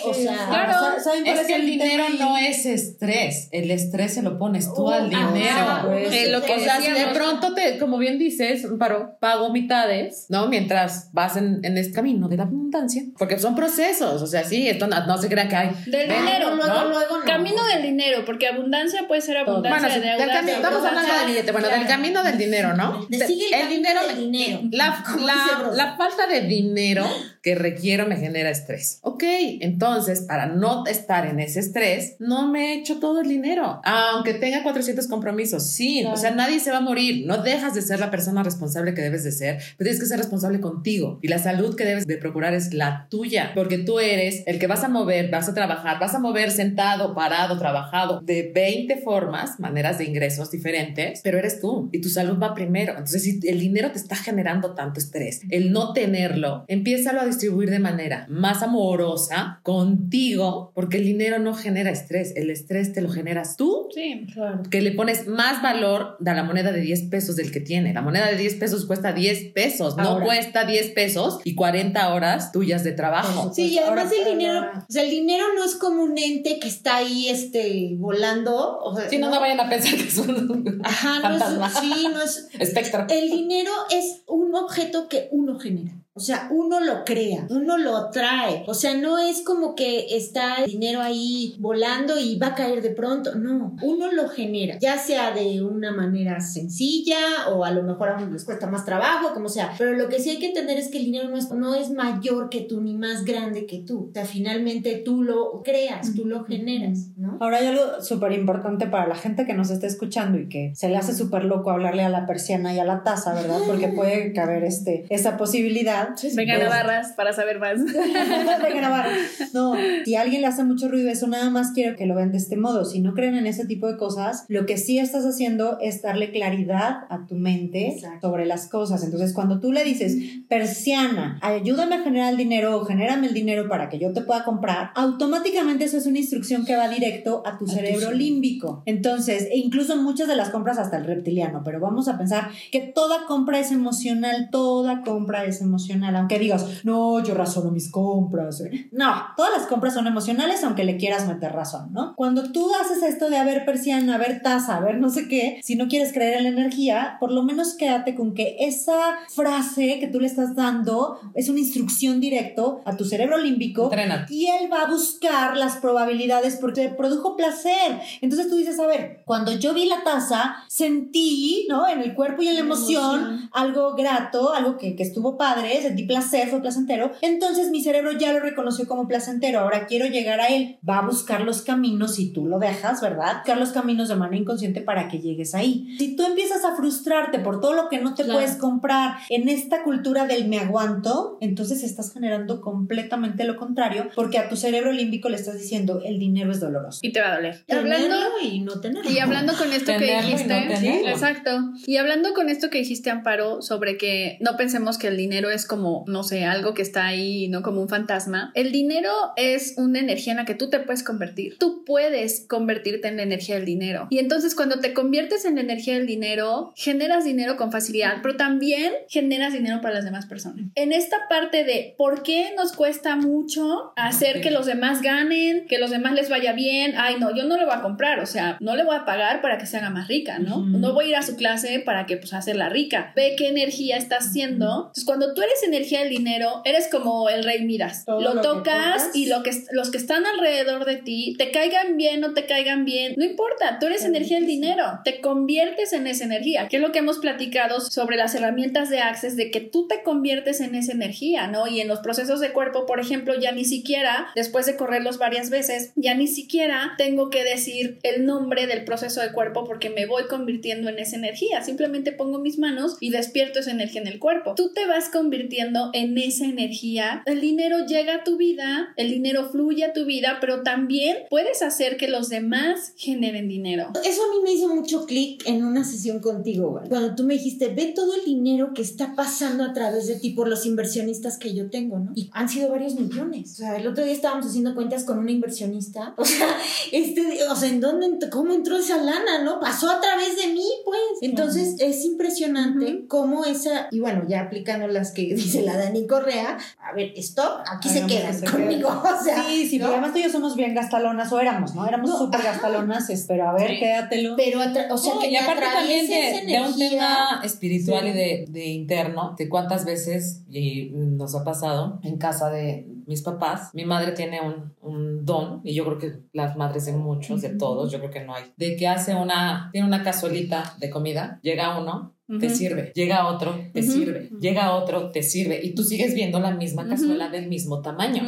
[SPEAKER 4] para-
[SPEAKER 3] o
[SPEAKER 4] sí,
[SPEAKER 3] sea,
[SPEAKER 4] claro.
[SPEAKER 5] ¿Saben- ¿Saben cuál
[SPEAKER 2] Es que el dinero no es estrés. El estrés se lo pones tú
[SPEAKER 3] Oh,
[SPEAKER 2] al dinero.
[SPEAKER 3] pues,
[SPEAKER 4] Eh, lo que
[SPEAKER 2] o sea, si de pronto te, como bien dices, paro, pago mitades, ¿no? Mientras vas en, en este camino de la abundancia. Porque son procesos. O sea, sí, esto no, no se crean que hay.
[SPEAKER 4] Del
[SPEAKER 2] Ven,
[SPEAKER 4] dinero,
[SPEAKER 3] luego,
[SPEAKER 2] ¿no?
[SPEAKER 3] luego no.
[SPEAKER 4] Camino del dinero, porque abundancia puede ser abundancia
[SPEAKER 2] Bueno, sí,
[SPEAKER 4] de
[SPEAKER 2] del
[SPEAKER 4] deuda.
[SPEAKER 2] cami-
[SPEAKER 4] de
[SPEAKER 2] estamos
[SPEAKER 4] abundancia-
[SPEAKER 2] hablando del billete. Bueno, del camino del dinero, ¿no?
[SPEAKER 3] El,
[SPEAKER 2] dinero. La, la falta de dinero que requiero me genera estrés. Ok, entonces para no estar en ese estrés, no me echo todo el dinero. Aunque tenga 400 compromisos, sí, o sea, nadie se va a morir. No dejas de ser la persona responsable que debes de ser, pero tienes que ser responsable contigo. Y la salud que debes de procurar es la tuya, porque tú eres el que vas a mover, vas a trabajar, vas a mover sentado, parado, trabajado, de 20 formas, maneras de ingresos diferentes, pero eres tú y tu salud va primero. Entonces, si el dinero te está generando tanto estrés, el no tenerlo, empiézalo a distribuir de manera más amorosa contigo, porque el dinero no genera estrés, el estrés te lo generas tú,
[SPEAKER 4] Sí.
[SPEAKER 5] Claro.
[SPEAKER 2] que le pones más valor a la moneda de 10 pesos del que tiene. La moneda de 10 pesos cuesta 10 pesos, no
[SPEAKER 5] Ahora.
[SPEAKER 2] cuesta 10 pesos y 40 horas tuyas de trabajo.
[SPEAKER 3] Sí, y además
[SPEAKER 5] Ahora,
[SPEAKER 3] el dinero, o sea, el dinero no es como un ente que está ahí, este, volando. O sea,
[SPEAKER 2] Si no, no vayan a pensar que es un
[SPEAKER 3] Ajá, no es, sí, no es,
[SPEAKER 2] espectro.
[SPEAKER 3] El dinero es un objeto que uno genera. O sea, uno lo crea, uno lo trae. O sea, no es como que está el dinero ahí volando y va a caer de pronto. No, uno lo genera, ya sea de una manera sencilla o a lo mejor a uno les cuesta más trabajo, como sea. Pero lo que sí hay que entender es que el dinero no es, no es mayor que tú ni más grande que tú. O sea, finalmente tú lo creas, tú lo generas, ¿no?
[SPEAKER 5] Ahora hay algo súper importante para la gente que nos está escuchando y que se le hace súper loco hablarle a la persiana y a la taza, ¿verdad? Porque puede caber este, esa posibilidad.
[SPEAKER 4] Vengan a
[SPEAKER 5] Pues-
[SPEAKER 4] barras para saber más.
[SPEAKER 5] de grabar. No, si a alguien le hace mucho ruido eso, nada más quiero que lo vean de este modo. Si no creen en ese tipo de cosas, lo que sí estás haciendo es darle claridad a tu mente
[SPEAKER 3] Exacto.
[SPEAKER 5] sobre las cosas. Entonces, cuando tú le dices, persiana, ayúdame a generar el dinero o genérame el dinero para que yo te pueda comprar, automáticamente eso es una instrucción que va directo a tu cerebro
[SPEAKER 3] cerebro.
[SPEAKER 5] límbico. Entonces, e incluso muchas de las compras hasta el reptiliano, pero vamos a pensar que toda compra es emocional, toda compra es emocional, aunque digas, no, yo razono mis compras. eh". No, todas las compras son emocionales, aunque le quieras meter razón, ¿no? Cuando tú haces esto de haber persiana, haber taza, haber no sé qué, si no quieres creer en la energía, por lo menos quédate con que esa frase que tú le estás dando es una instrucción directo a tu cerebro límbico
[SPEAKER 2] Entrénate.
[SPEAKER 5] y él va a buscar las probabilidades porque produjo placer. Entonces tú dices, a ver, cuando yo vi la taza, sentí, ¿no? En el cuerpo y en la emoción, algo grato, algo que, que estuvo padre, sentí placer, fue placentero. Entonces mi cerebro ya lo reconoció como placentero. Ahora quiero llegar a él. Va a buscar los caminos si tú lo dejas, ¿verdad? Buscar los caminos de manera inconsciente para que llegues ahí. Si tú empiezas a frustrarte por todo lo que no te
[SPEAKER 3] Claro.
[SPEAKER 5] puedes comprar en esta cultura del me aguanto, entonces estás generando completamente lo contrario porque a tu cerebro límbico le estás diciendo el dinero es doloroso.
[SPEAKER 4] Y te va a doler. Hablando,
[SPEAKER 3] y no tenerlo.
[SPEAKER 4] y hablando con esto que
[SPEAKER 2] Tenerlo y no
[SPEAKER 4] dijiste, exacto. Y hablando con esto que dijiste, Amparo, sobre que no pensemos que el dinero es como, no sé, algo que está ahí, no como un fantasma. El dinero es una energía en la que tú te puedes convertir. Tú puedes convertirte en la energía del dinero. Y entonces cuando te conviertes en la energía del dinero, generas dinero con facilidad, pero también generas dinero para las demás personas. En esta parte de por qué nos cuesta mucho hacer que los demás ganen, que los demás les vaya bien, ay no, yo no le voy a comprar, o sea, no le voy a pagar para que se haga más rica, ¿no? No voy a ir a su clase para que pues hacerla rica. Ve qué energía está haciendo. Entonces, cuando tú eres energía del dinero, eres como el rey.
[SPEAKER 5] Todo
[SPEAKER 4] lo,
[SPEAKER 5] lo que
[SPEAKER 4] tocas
[SPEAKER 5] tocas.
[SPEAKER 4] y lo que los que están alrededor de ti, te caigan bien o te caigan bien, no importa, tú eres energía del dinero, te conviertes en esa energía, que es lo que hemos platicado sobre las herramientas de Access, de que tú te conviertes en esa energía, ¿no? Y en los procesos de cuerpo, por ejemplo, ya ni siquiera, después de correrlos varias veces, ya ni siquiera tengo que decir el nombre del proceso de cuerpo porque me voy convirtiendo en esa energía, simplemente pongo mis manos y despierto esa energía en el cuerpo. Tú te vas convirtiendo en esa energía, el dinero llega a tu vida, el dinero fluye a tu vida, pero también puedes hacer que los demás generen dinero.
[SPEAKER 3] Eso a mí me hizo mucho clic en una sesión contigo. Cuando tú me dijiste, ve todo el dinero que está pasando a través de ti por los inversionistas que yo tengo, ¿no? Y han sido varios millones. O sea, el otro día estábamos haciendo cuentas con una inversionista. O sea, este, o sea, ¿en dónde, cómo entró esa lana, no? Pasó a través de mí, pues. Entonces, es impresionante cómo esa, y bueno, ya aplicando las que dice la Dani Correa, a ver, stop, aquí se
[SPEAKER 5] Hagamos
[SPEAKER 3] quedan
[SPEAKER 5] que se
[SPEAKER 3] conmigo. O sea,
[SPEAKER 5] Sí, sí,
[SPEAKER 3] ¿no?
[SPEAKER 5] porque además tú y yo somos bien gastalonas, o éramos, ¿no? Éramos
[SPEAKER 3] No,
[SPEAKER 5] súper gastalonas, pero a ver,
[SPEAKER 2] Sí.
[SPEAKER 5] quédatelo.
[SPEAKER 3] Pero, o sea,
[SPEAKER 2] No,
[SPEAKER 3] que
[SPEAKER 2] y aparte también de, de un tema espiritual
[SPEAKER 3] Sí.
[SPEAKER 2] y de, de interno, de cuántas veces, y nos ha pasado en casa de mis papás, mi madre tiene un, un don, y yo creo que las madres de muchos, de todos, yo creo que no hay, de que hace una, tiene una cazuelita de comida, llega uno, te sirve, llega otro, te sirve, llega otro, te sirve, y tú sigues viendo la misma cazuela del mismo tamaño.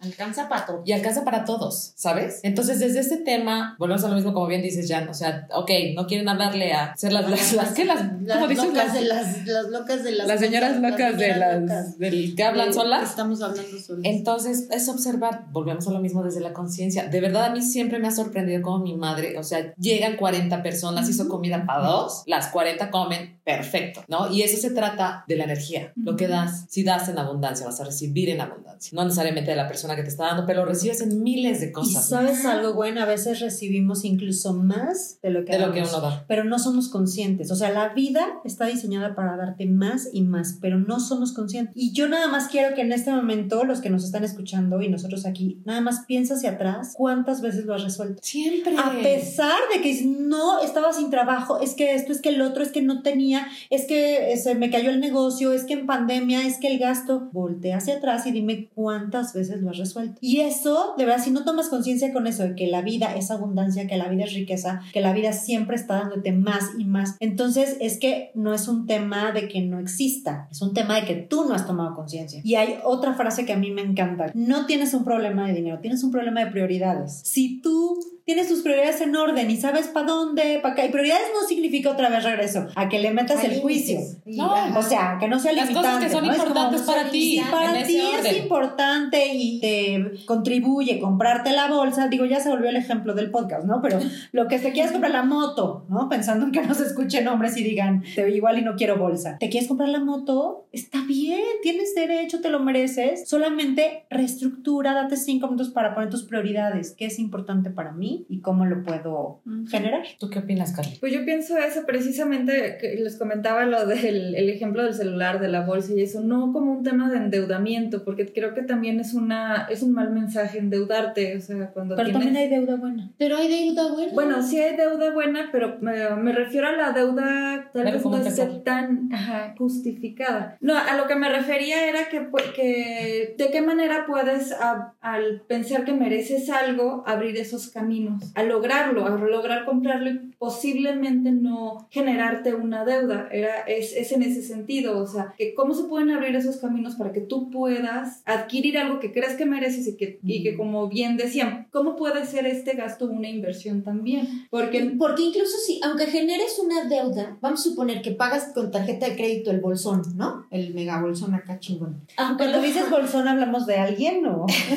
[SPEAKER 3] Alcanza pato.
[SPEAKER 2] Y alcanza para todos, ¿sabes? Entonces, desde este tema, volvemos a lo mismo, como bien dices, Jan. O sea, ok, no quieren hablarle a ser las, las, las, ¿qué? Las,
[SPEAKER 3] Las
[SPEAKER 2] ¿cómo dices?
[SPEAKER 3] locas
[SPEAKER 2] Las,
[SPEAKER 3] de las, las locas de las
[SPEAKER 2] las señoras locas de
[SPEAKER 3] señoras
[SPEAKER 2] las,
[SPEAKER 3] locas.
[SPEAKER 2] del que hablan
[SPEAKER 3] De-
[SPEAKER 2] solas.
[SPEAKER 3] Estamos hablando solas.
[SPEAKER 2] Entonces, es observar, volvemos a lo mismo desde la conciencia. De verdad, a mí siempre me ha sorprendido como mi madre, o sea, llegan 40 personas, hizo comida para dos, las 40 comen,
[SPEAKER 7] perfecto, ¿no? Y eso se trata de la energía, lo que das. Si das en abundancia, vas a recibir en abundancia. No necesariamente de la persona que te está dando, pero lo recibes en miles de
[SPEAKER 5] Y
[SPEAKER 7] cosas.
[SPEAKER 5] sabes algo bueno, a veces recibimos incluso más de lo que
[SPEAKER 7] de lo que
[SPEAKER 5] damos,
[SPEAKER 7] uno da.
[SPEAKER 5] pero no somos conscientes. O sea, la vida está diseñada para darte más y más, pero no somos conscientes. Y yo nada más quiero que en este momento, los que nos están escuchando y nosotros aquí, nada más piensa hacia atrás cuántas veces lo has resuelto.
[SPEAKER 7] Siempre.
[SPEAKER 5] A pesar de que no estaba sin trabajo, es que esto, es que el otro, es que no tenía, es que eh, se me cayó el negocio, es que en pandemia, es que el gasto. Voltea hacia atrás y dime cuántas veces lo has resuelto. Y eso, de verdad, si no tomas conciencia con eso, de que la vida es abundancia, que la vida es riqueza, que la vida siempre está dándote más y más, entonces es que no es un tema de que no exista, es un tema de que tú no has tomado conciencia. Y hay otra frase que a mí me encanta. No tienes un problema de dinero, tienes un problema de prioridades. Si tú tienes tus prioridades en orden y sabes para dónde, para acá. Y prioridades no significa otra vez regreso, a que le metas el juicio.
[SPEAKER 7] No,
[SPEAKER 5] O sea, que no sea
[SPEAKER 7] Las
[SPEAKER 5] limitante.
[SPEAKER 7] cosas que son
[SPEAKER 5] ¿no? Como,
[SPEAKER 7] importantes para ti.
[SPEAKER 5] si para ti es importante y te contribuye comprarte la bolsa, digo, ya se volvió el ejemplo del podcast, ¿no? Pero lo que te quieres comprar la moto, ¿no? Pensando en que no se escuchen hombres y digan, te igual y no quiero bolsa. ¿Te quieres comprar la moto? Está bien, tienes derecho, te lo mereces. Solamente reestructura, date cinco minutos para poner tus prioridades, qué es importante para mí y cómo lo puedo generar.
[SPEAKER 7] ¿Tú qué opinas, Carly?
[SPEAKER 6] Pues yo pienso eso precisamente, que les comentaba lo del el ejemplo del celular, de la bolsa y eso, no como un tema de endeudamiento, porque creo que también es, una, es un mal mensaje endeudarte, o sea, cuando
[SPEAKER 5] Pero
[SPEAKER 6] tienes...
[SPEAKER 5] también hay deuda buena.
[SPEAKER 3] Pero hay deuda buena.
[SPEAKER 6] Bueno, sí hay deuda buena, pero me, me refiero a la deuda tal
[SPEAKER 7] Pero
[SPEAKER 6] vez
[SPEAKER 7] ¿cómo
[SPEAKER 6] no esté
[SPEAKER 7] empezar?
[SPEAKER 6] tan ajá, justificada. No, a lo que me refería era que, que de qué manera puedes, a- al pensar que mereces algo, abrir esos caminos, a lograrlo, a lograr comprarlo posiblemente no generarte una deuda. Era, es, es en ese sentido, o sea, que cómo se pueden abrir esos caminos para que tú puedas adquirir algo que crees que mereces y que, y que como bien decían, ¿cómo puede ser este gasto una inversión también? Porque
[SPEAKER 3] Porque incluso si, aunque generes una deuda, vamos a suponer que pagas con tarjeta de crédito el bolsón, ¿no? El mega bolsón acá chingón. Aunque
[SPEAKER 5] Cuando
[SPEAKER 3] lo-
[SPEAKER 5] dices bolsón, ¿hablamos de alguien o...?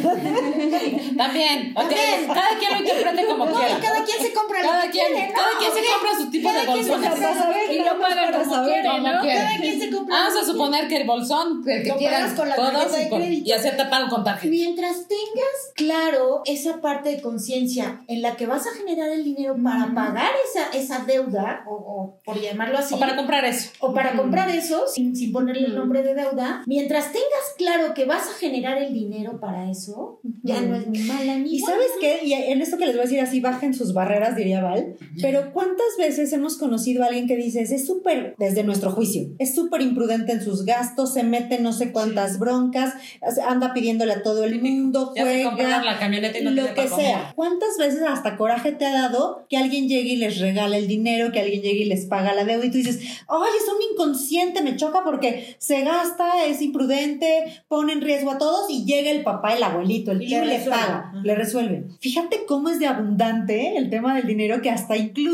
[SPEAKER 7] También.
[SPEAKER 3] También.
[SPEAKER 7] Cada quien lo interprete como
[SPEAKER 3] No,
[SPEAKER 7] quiera.
[SPEAKER 3] y cada quien se compra
[SPEAKER 7] Cada
[SPEAKER 3] lo que
[SPEAKER 7] quien,
[SPEAKER 3] quiere, ¿no?
[SPEAKER 7] Cada quien se compra su tipo de
[SPEAKER 3] Cada su-
[SPEAKER 7] Y lo paga como
[SPEAKER 5] saber,
[SPEAKER 7] quiere, como ¿no? quiere.
[SPEAKER 3] Quien se compra
[SPEAKER 7] Vamos a suponer que el bolsón, el que
[SPEAKER 3] pagas con la
[SPEAKER 7] todos y,
[SPEAKER 3] de
[SPEAKER 7] con-
[SPEAKER 3] crédito.
[SPEAKER 7] y acepta pago con tarjeta.
[SPEAKER 3] Mientras tengas claro esa parte de conciencia en la que vas a generar el dinero para pagar esa, esa deuda, o, o por llamarlo así,
[SPEAKER 7] O para comprar eso.
[SPEAKER 3] o para comprar eso, sin, sin ponerle el nombre de deuda, mientras tengas claro que vas a generar el dinero para eso, ya no es mi mala amiga.
[SPEAKER 5] Y sabes qué, y en esto que les voy a decir así, bajen sus barreras, diría Val, pero ¿cuántas veces hemos conocido a alguien que dices, es súper, desde nuestro juicio, es súper imprudente en sus gastos, se mete no sé cuántas broncas, anda pidiéndole a todo el mundo,
[SPEAKER 7] Ya
[SPEAKER 5] juega,
[SPEAKER 7] la camioneta y no
[SPEAKER 5] lo que sea. ¿Cuántas veces hasta coraje te ha dado que alguien llegue y les regala el dinero, que alguien llegue y les paga la deuda y tú dices, ay, es un inconsciente, me choca porque se gasta, es imprudente, pone en riesgo a todos y llega el papá, el abuelito, el tío
[SPEAKER 3] le
[SPEAKER 5] y le paga,
[SPEAKER 3] Ajá.
[SPEAKER 5] le resuelve. Fíjate cómo es de abundante el tema del dinero que hasta incluso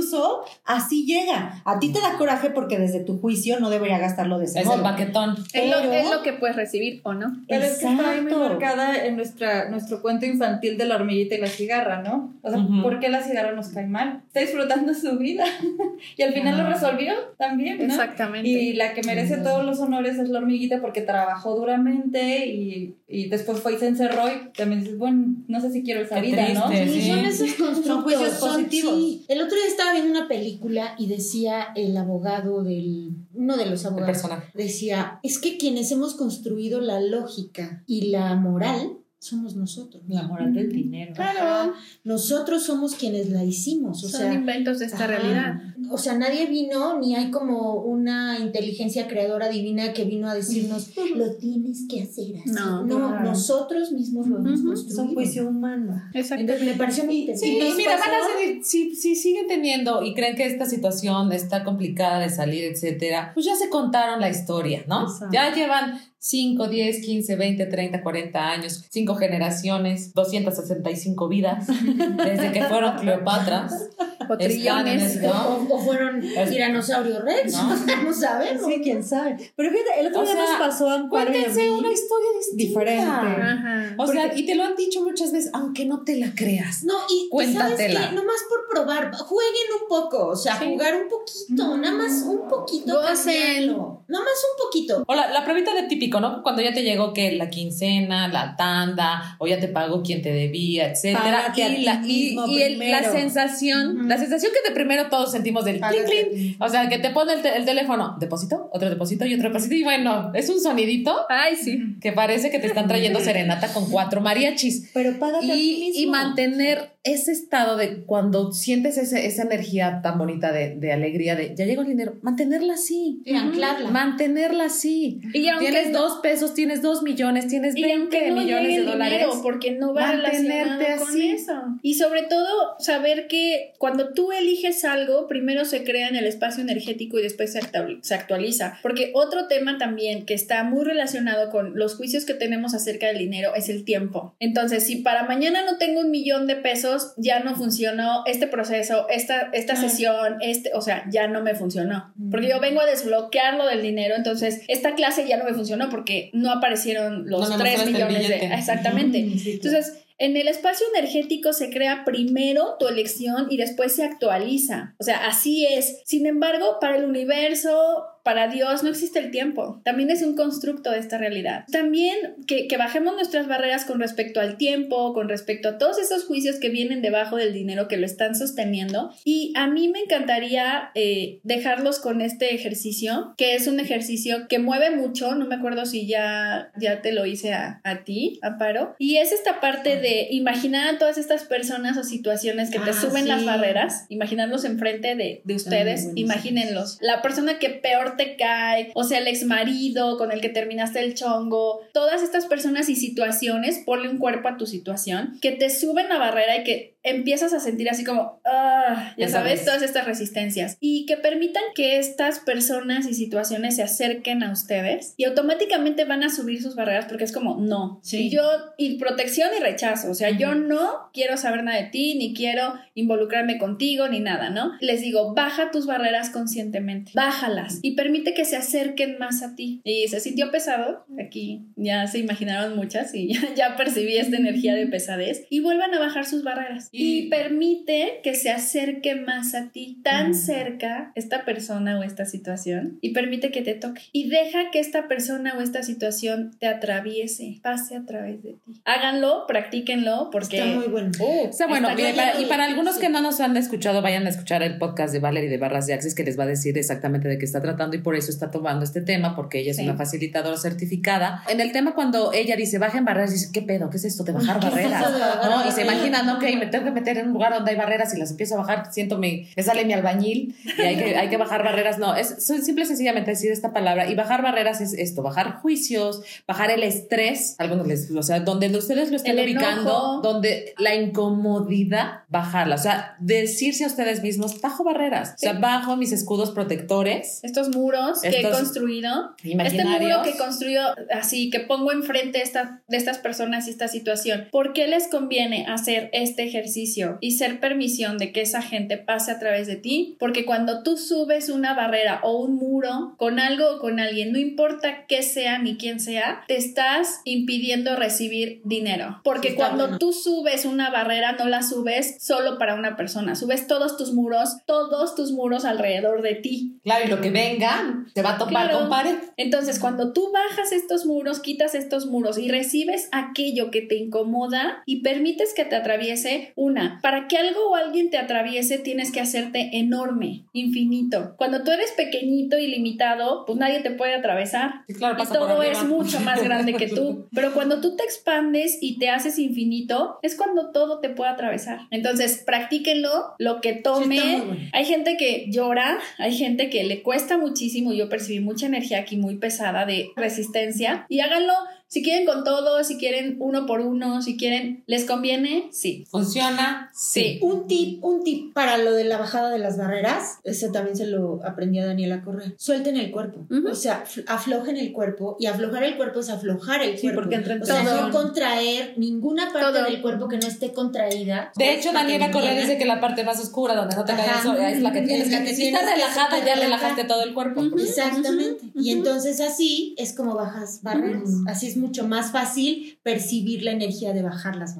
[SPEAKER 5] así llega. A ti te da coraje porque desde tu juicio no debería gastarlo de ese
[SPEAKER 7] Es el
[SPEAKER 5] modo.
[SPEAKER 7] baquetón.
[SPEAKER 4] Es, lo, es lo que puedes recibir o no.
[SPEAKER 6] Pero es que está ahí muy
[SPEAKER 5] Exacto.
[SPEAKER 6] marcada en nuestra, nuestro cuento infantil de la hormiguita y la cigarra, ¿no? O sea,
[SPEAKER 7] Ujú.
[SPEAKER 6] ¿por qué la cigarra nos cae mal? Está disfrutando su vida. y al final lo resolvió también, ¿no?
[SPEAKER 4] Exactamente.
[SPEAKER 6] Y la que merece todos los honores es la hormiguita porque trabajó duramente y, y después fue y se encerró y también dices, bueno, no sé si quiero esa
[SPEAKER 7] Qué
[SPEAKER 6] vida, ¿no?
[SPEAKER 7] triste.
[SPEAKER 3] Sí,
[SPEAKER 7] Sí.
[SPEAKER 3] son esos constructos.
[SPEAKER 5] juicios
[SPEAKER 3] son-
[SPEAKER 5] positivos.
[SPEAKER 3] sí. El otro día estaba viendo una película y decía el abogado del. Uno de los abogados. Decía: es que quienes hemos construido la lógica y la moral somos nosotros.
[SPEAKER 5] La moral del dinero.
[SPEAKER 3] Claro, nosotros somos quienes la hicimos. O
[SPEAKER 4] Son
[SPEAKER 3] sea,
[SPEAKER 4] inventos de esta
[SPEAKER 3] ajá.
[SPEAKER 4] realidad.
[SPEAKER 3] O sea, nadie vino, ni hay como una inteligencia creadora divina que vino a decirnos, lo tienes que hacer así.
[SPEAKER 4] No.
[SPEAKER 5] Claro.
[SPEAKER 3] nosotros mismos lo hemos.
[SPEAKER 5] Es un
[SPEAKER 3] construido.
[SPEAKER 5] juicio humano.
[SPEAKER 4] Exacto.
[SPEAKER 3] Entonces me pareció muy
[SPEAKER 7] Sí,
[SPEAKER 3] interesante.
[SPEAKER 7] y
[SPEAKER 5] nos
[SPEAKER 7] mira, van a seguir, si, si siguen teniendo y creen que esta situación está complicada de salir, etcétera, pues ya se contaron la historia, ¿no?
[SPEAKER 5] Exacto.
[SPEAKER 7] Ya llevan
[SPEAKER 2] 5, 10, 15, 20, 30, 40 años, 5 generaciones, 265 vidas, desde que fueron Cleopatras.
[SPEAKER 4] O trillones.
[SPEAKER 2] ¿no?
[SPEAKER 3] O, o fueron
[SPEAKER 2] Es-
[SPEAKER 3] tiranosaurio rex,
[SPEAKER 2] ¿No?
[SPEAKER 3] no, sabemos.
[SPEAKER 5] Sí, quién sabe. Pero fíjate, el otro
[SPEAKER 2] O
[SPEAKER 5] día
[SPEAKER 2] sea,
[SPEAKER 5] nos pasó a Amparo y a
[SPEAKER 2] Cuéntense
[SPEAKER 5] mí
[SPEAKER 2] una historia distinta.
[SPEAKER 5] diferente.
[SPEAKER 4] Ajá.
[SPEAKER 2] O sea, y te lo han dicho muchas veces, aunque no te la creas.
[SPEAKER 3] No, y
[SPEAKER 2] Cuéntatela.
[SPEAKER 3] ¿sabes qué? Nomás por probar, jueguen un poco, o sea,
[SPEAKER 4] Sí.
[SPEAKER 3] jugar un poquito, nada más un poquito. Cambiarlo. Nada más un poquito.
[SPEAKER 2] O la, la pruebita de típico, ¿no? Cuando ya te llegó que la quincena, la tanda, o ya te pagó quien te debía, etcétera.
[SPEAKER 5] A
[SPEAKER 2] Y,
[SPEAKER 5] ti
[SPEAKER 2] la, y,
[SPEAKER 5] mismo
[SPEAKER 2] y el- la sensación, la sensación que de primero todos sentimos del clink,
[SPEAKER 5] a
[SPEAKER 2] clink. O sea, que te pone el, te- el teléfono, depósito, otro depósito y otro depósito. Y bueno, es un sonidito
[SPEAKER 4] Ay, sí.
[SPEAKER 2] que parece que te están trayendo serenata con cuatro mariachis.
[SPEAKER 5] Pero págate a ti
[SPEAKER 2] Y,
[SPEAKER 5] mismo.
[SPEAKER 2] y mantener ese estado de cuando sientes ese- esa energía tan bonita de, de alegría, de ya llegó el dinero, mantenerla así.
[SPEAKER 3] Y anclarla.
[SPEAKER 2] Mantenerla así.
[SPEAKER 4] Y aunque
[SPEAKER 2] Tienes
[SPEAKER 4] no-
[SPEAKER 2] dos pesos, tienes dos millones, tienes
[SPEAKER 4] Y
[SPEAKER 2] 20
[SPEAKER 4] aunque no
[SPEAKER 2] millones de dólares.
[SPEAKER 4] dinero, porque no va
[SPEAKER 2] mantenerte
[SPEAKER 4] relacionado con
[SPEAKER 2] así.
[SPEAKER 4] eso. Y sobre todo, saber que cuando tú eliges algo, primero se crea en el espacio energético y después se actual- se actualiza. Porque otro tema también que está muy relacionado con los juicios que tenemos acerca del dinero es el tiempo. Entonces, si para mañana no tengo un millón de pesos, ya no funcionó este proceso, esta, esta sesión, este, o sea, ya no me funcionó. Porque yo vengo a desbloquear lo del dinero, entonces esta clase ya no me funcionó porque no aparecieron los
[SPEAKER 2] No me
[SPEAKER 4] 3
[SPEAKER 2] mostraste el
[SPEAKER 4] millones de... Exactamente.
[SPEAKER 5] Mm, sí, claro.
[SPEAKER 4] Entonces, en el espacio energético se crea primero tu elección y después se actualiza. O sea, así es. Sin embargo, para el universo, para Dios, no existe el tiempo. También es un constructo de esta realidad. También que, que bajemos nuestras barreras con respecto al tiempo, con respecto a todos esos juicios que vienen debajo del dinero que lo están sosteniendo. Y a mí me encantaría eh, dejarlos con este ejercicio, que es un ejercicio que mueve mucho. No me acuerdo si ya, ya te lo hice a, a ti, Amparo. Y es esta parte de imaginar a todas estas personas o situaciones que te
[SPEAKER 3] Ah,
[SPEAKER 4] suben
[SPEAKER 3] sí.
[SPEAKER 4] las barreras, imaginarlos enfrente de, de ustedes,
[SPEAKER 3] buenísimos.
[SPEAKER 4] imagínenlos. La persona que peor te cae, o sea, el ex marido con el que terminaste el chongo, todas estas personas y situaciones, ponle un cuerpo a tu situación, que te suben la barrera y que empiezas a sentir así como, ah, ya sabes, todas estas resistencias. Y que permitan que estas personas y situaciones se acerquen a ustedes y automáticamente van a subir sus barreras porque es como, no.
[SPEAKER 3] Sí.
[SPEAKER 4] Y yo, y protección y rechazo. O sea, yo no quiero saber nada de ti, ni quiero involucrarme contigo, ni nada, ¿no? Les digo, baja tus barreras conscientemente, bájalas y permite que se acerquen más a ti. Y se sintió pesado, aquí ya se imaginaron muchas y ya, ya percibí esta energía de pesadez y vuelvan a bajar sus barreras. Y,
[SPEAKER 2] Y-
[SPEAKER 4] permite que se acerque más a ti, tan cerca esta persona o esta situación, y permite que te toque. Y deja que esta persona o esta situación te atraviese, pase a través de ti. Háganlo, practíquenlo, porque...
[SPEAKER 3] Está muy bueno.
[SPEAKER 4] Uh,
[SPEAKER 2] Está bueno,
[SPEAKER 4] está
[SPEAKER 2] y
[SPEAKER 4] bien.
[SPEAKER 2] para, y para algunos que no nos han escuchado, vayan a escuchar el podcast de Valerie de Barras de Access que les va a decir exactamente de qué está tratando y por eso está tomando este tema, porque ella es
[SPEAKER 4] Sí.
[SPEAKER 2] una facilitadora certificada. En el tema, cuando ella dice bajen barreras, dice, ¿qué pedo? ¿Qué es esto de bajar barreras? ¿No? Y se imaginan, ok, me tengo que meter en un lugar donde hay barreras y las empiezo a bajar, siento mi, me sale mi albañil y hay que, hay que bajar barreras. No, es simple y sencillamente decir esta palabra. Y bajar barreras es esto, bajar juicios, bajar el estrés, algunos les, o sea, donde ustedes lo estén
[SPEAKER 4] El
[SPEAKER 2] ubicando,
[SPEAKER 4] enojo.
[SPEAKER 2] donde la incomodidad, bajarla. O sea, decirse a ustedes mismos, bajo barreras, o sea,
[SPEAKER 4] Sí.
[SPEAKER 2] bajo mis escudos protectores.
[SPEAKER 4] Estos muros que he
[SPEAKER 2] Estos
[SPEAKER 4] construido, este muro que construyo así, que pongo enfrente esta, de estas personas y esta situación, ¿por qué les conviene hacer este ejercicio y ser permisión de que esa gente pase a través de ti? Porque cuando tú subes una barrera o un muro con algo o con alguien, no importa qué sea ni quién sea, te estás impidiendo recibir dinero. Porque
[SPEAKER 3] Sí,
[SPEAKER 4] cuando
[SPEAKER 3] bueno.
[SPEAKER 4] tú subes una barrera, no la subes solo para una persona, subes todos tus muros, todos tus muros alrededor de ti.
[SPEAKER 2] Claro, y lo que venga se va a topar
[SPEAKER 4] Claro.
[SPEAKER 2] con pared.
[SPEAKER 4] Entonces, cuando tú bajas estos muros, quitas estos muros y recibes aquello que te incomoda y permites que te atraviese, una, para que algo o alguien te atraviese, tienes que hacerte enorme, infinito. Cuando tú eres pequeñito y limitado, pues nadie te puede atravesar.
[SPEAKER 2] Sí, claro,
[SPEAKER 4] Y todo es mucho más grande que tú. Pero cuando tú te expandes y te haces infinito, es cuando todo te puede atravesar. Entonces, practíquenlo, lo que tome.
[SPEAKER 3] Sí, bueno.
[SPEAKER 4] hay gente que llora, hay gente que le cuesta muchísimo. Yo percibí mucha energía aquí muy pesada de resistencia. Y háganlo si quieren con todo, si quieren uno por uno, si quieren, ¿les conviene? Sí.
[SPEAKER 2] Funciona.
[SPEAKER 4] Sí.
[SPEAKER 3] Un tip, un tip para lo de la bajada de las barreras, ese también se lo aprendí a Daniela Correa. Suelten el cuerpo, o sea, fl- aflojen el cuerpo y aflojar el cuerpo es aflojar el
[SPEAKER 5] Sí,
[SPEAKER 3] cuerpo.
[SPEAKER 5] porque entra en
[SPEAKER 3] o sea, no contraer ninguna parte
[SPEAKER 4] Todo.
[SPEAKER 3] del cuerpo que no esté contraída.
[SPEAKER 2] De hecho, Daniela Correa dice que la parte más oscura, donde no te cae el sol, es la que
[SPEAKER 3] Es
[SPEAKER 2] tienes que... Si estás relajada, ya relajaste todo el cuerpo.
[SPEAKER 3] Exactamente. Y entonces así es como bajas barreras. Así es mucho más fácil percibir la energía de bajar las.
[SPEAKER 2] Sí,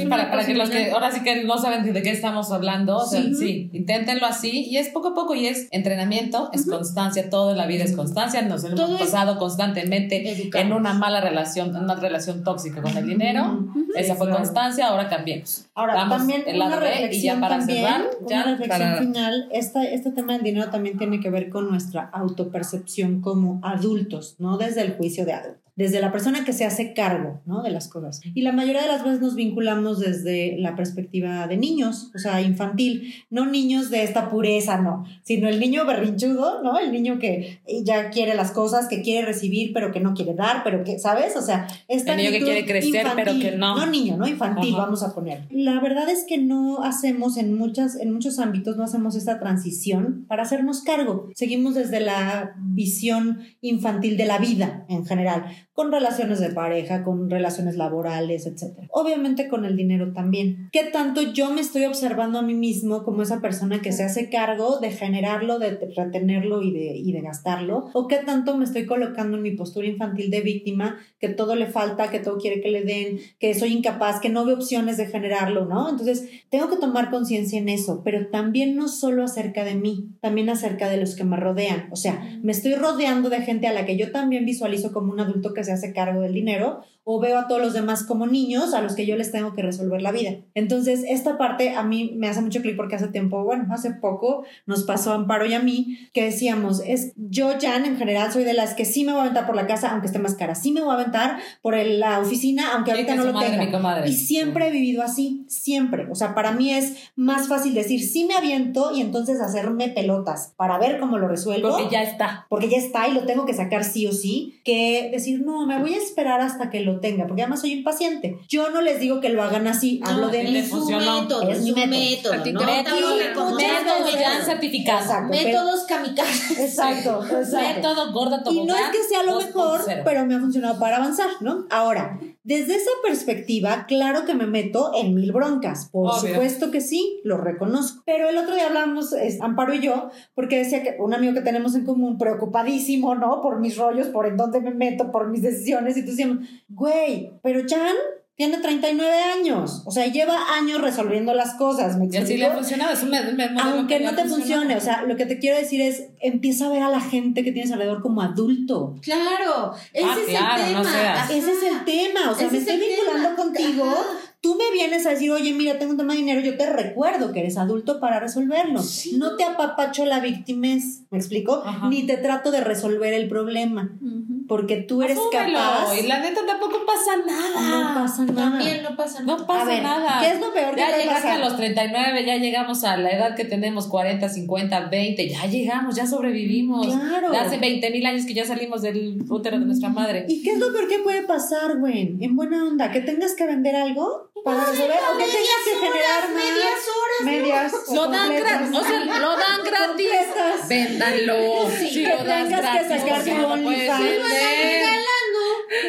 [SPEAKER 4] Es
[SPEAKER 2] para,
[SPEAKER 4] una
[SPEAKER 2] para que los que ahora sí que no saben de qué estamos hablando, o sea,
[SPEAKER 3] Sí.
[SPEAKER 2] sí. inténtenlo así y es poco a poco y es entrenamiento, es constancia, toda la vida es constancia, nos hemos
[SPEAKER 3] Todo es-
[SPEAKER 2] pasado constantemente en una mala relación, en una relación tóxica con el dinero, esa fue
[SPEAKER 5] claro.
[SPEAKER 2] constancia, ahora cambiemos.
[SPEAKER 5] Ahora, también
[SPEAKER 2] el
[SPEAKER 5] una
[SPEAKER 2] lado B y ya
[SPEAKER 5] reflexión
[SPEAKER 2] para
[SPEAKER 5] también,
[SPEAKER 2] cerrar,
[SPEAKER 5] una
[SPEAKER 2] ya
[SPEAKER 5] reflexión
[SPEAKER 2] para-
[SPEAKER 5] final, esta, este tema del dinero también tiene que ver con nuestra autopercepción como adultos, no desde el juicio de adulto, desde la persona que se hace cargo, ¿no? De las cosas. Y la mayoría de las veces nos vinculamos desde la perspectiva de niños, o sea, infantil, no niños de esta pureza, no, sino el niño berrinchudo, ¿no? El niño que ya quiere las cosas, que quiere recibir, pero que no quiere dar, pero que, ¿sabes? O sea, esta
[SPEAKER 2] El niño que quiere crecer, pero que no.
[SPEAKER 5] No niño, no infantil,
[SPEAKER 2] Ajá.
[SPEAKER 5] vamos a poner. La verdad es que no hacemos en muchas en muchos ámbitos no hacemos esta transición para hacernos cargo. Seguimos desde la visión infantil de la vida en general, con relaciones de pareja, con relaciones laborales, etc. Obviamente con el dinero también. ¿Qué tanto yo me estoy observando a mí mismo como esa persona que se hace cargo de generarlo, de retenerlo y de, y de gastarlo? ¿O qué tanto me estoy colocando en mi postura infantil de víctima, que todo le falta, que todo quiere que le den, que soy incapaz, que no veo opciones de generarlo, ¿no? Entonces, tengo que tomar conciencia en eso, pero también no solo acerca de mí, también acerca de los que me rodean. O sea, me estoy rodeando de gente a la que yo también visualizo como un adulto que se hace cargo del dinero o veo a todos los demás como niños a los que yo les tengo que resolver la vida. Entonces, esta parte a mí me hace mucho clic porque hace tiempo, bueno, hace poco nos pasó a Amparo y a mí que decíamos, es yo, Jan, en general soy de las que sí me voy a aventar por la casa, aunque esté más cara, sí me voy a aventar por el- la oficina, aunque ahorita no lo tenga. Y siempre he vivido así, siempre. O sea, para mí es más fácil decir, sí me aviento y entonces hacerme pelotas para ver cómo lo resuelvo.
[SPEAKER 2] Porque ya está.
[SPEAKER 5] porque ya está y lo tengo que sacar sí o sí, que decir, no, me voy a esperar hasta que lo tenga, porque además soy impaciente. Yo no les digo que lo hagan así, hablo de
[SPEAKER 2] funcionó.
[SPEAKER 3] método,
[SPEAKER 5] Es mi método.
[SPEAKER 3] método, ¿no?
[SPEAKER 2] Método
[SPEAKER 3] método,
[SPEAKER 2] ya certificado.
[SPEAKER 5] Exacto,
[SPEAKER 3] métodos kamikaze.
[SPEAKER 5] Exacto, exacto.
[SPEAKER 2] Método gorda
[SPEAKER 5] Y no es que sea lo mejor,
[SPEAKER 2] 2.0.
[SPEAKER 5] pero me ha funcionado para avanzar, ¿no? Ahora, desde esa perspectiva, claro que me meto en mil broncas. Por
[SPEAKER 2] Obvio.
[SPEAKER 5] supuesto que sí, lo reconozco. Pero el otro día hablamos, es, Amparo y yo, porque decía que un amigo que tenemos en común, preocupadísimo, ¿no? Por mis rollos, por en dónde me meto, por mis decisiones. Y tú decíamos, güey, pero Chan tiene 39 años. O sea, lleva años resolviendo las cosas. ¿me
[SPEAKER 2] Y así le ha funcionado. Es un me- me-
[SPEAKER 5] Aunque no te funcione, o sea, lo que te quiero decir es, empieza a ver a la gente que tienes alrededor como adulto.
[SPEAKER 3] Claro, ese
[SPEAKER 2] Ah,
[SPEAKER 3] es
[SPEAKER 2] claro,
[SPEAKER 3] el tema. Ajá.
[SPEAKER 5] Ese es el tema, o sea, me
[SPEAKER 3] es
[SPEAKER 5] estoy vinculando
[SPEAKER 3] tema.
[SPEAKER 5] contigo,
[SPEAKER 3] Ajá.
[SPEAKER 5] tú me vienes a decir, oye, mira, tengo un tema de dinero, yo te recuerdo que eres adulto para resolverlo. No te apapacho la victimez, ¿me explico?
[SPEAKER 2] Ajá.
[SPEAKER 5] Ni te trato de resolver el problema,
[SPEAKER 4] Ujú.
[SPEAKER 5] Porque tú eres
[SPEAKER 2] Asúmelo.
[SPEAKER 5] capaz.
[SPEAKER 2] Y la neta tampoco pasa nada.
[SPEAKER 5] No pasa nada.
[SPEAKER 3] También no pasa nada.
[SPEAKER 2] No pasa
[SPEAKER 5] a ver,
[SPEAKER 2] nada.
[SPEAKER 5] ¿qué es lo peor que
[SPEAKER 2] Ya llegaste
[SPEAKER 5] pasar?
[SPEAKER 2] a los 39, ya llegamos a la edad que tenemos 40, 50, 20, ya llegamos, ya sobrevivimos.
[SPEAKER 5] Claro.
[SPEAKER 2] De hace 20 mil años que ya salimos del útero de nuestra madre.
[SPEAKER 5] ¿Y qué es lo peor que puede pasar, güey? En buena onda, que tengas que vender algo para resolver o que tengas que generar más.
[SPEAKER 3] medias horas.
[SPEAKER 5] Medias. o
[SPEAKER 2] Lo dan gratis, o sea, lo dan gratis.
[SPEAKER 5] Completas.
[SPEAKER 2] Véndanlo.
[SPEAKER 5] Sí,
[SPEAKER 2] Si
[SPEAKER 5] que
[SPEAKER 2] lo das
[SPEAKER 5] tengas que
[SPEAKER 2] gratis,
[SPEAKER 5] sacar
[SPEAKER 2] porque
[SPEAKER 5] tu
[SPEAKER 2] no
[SPEAKER 5] OnlyFans.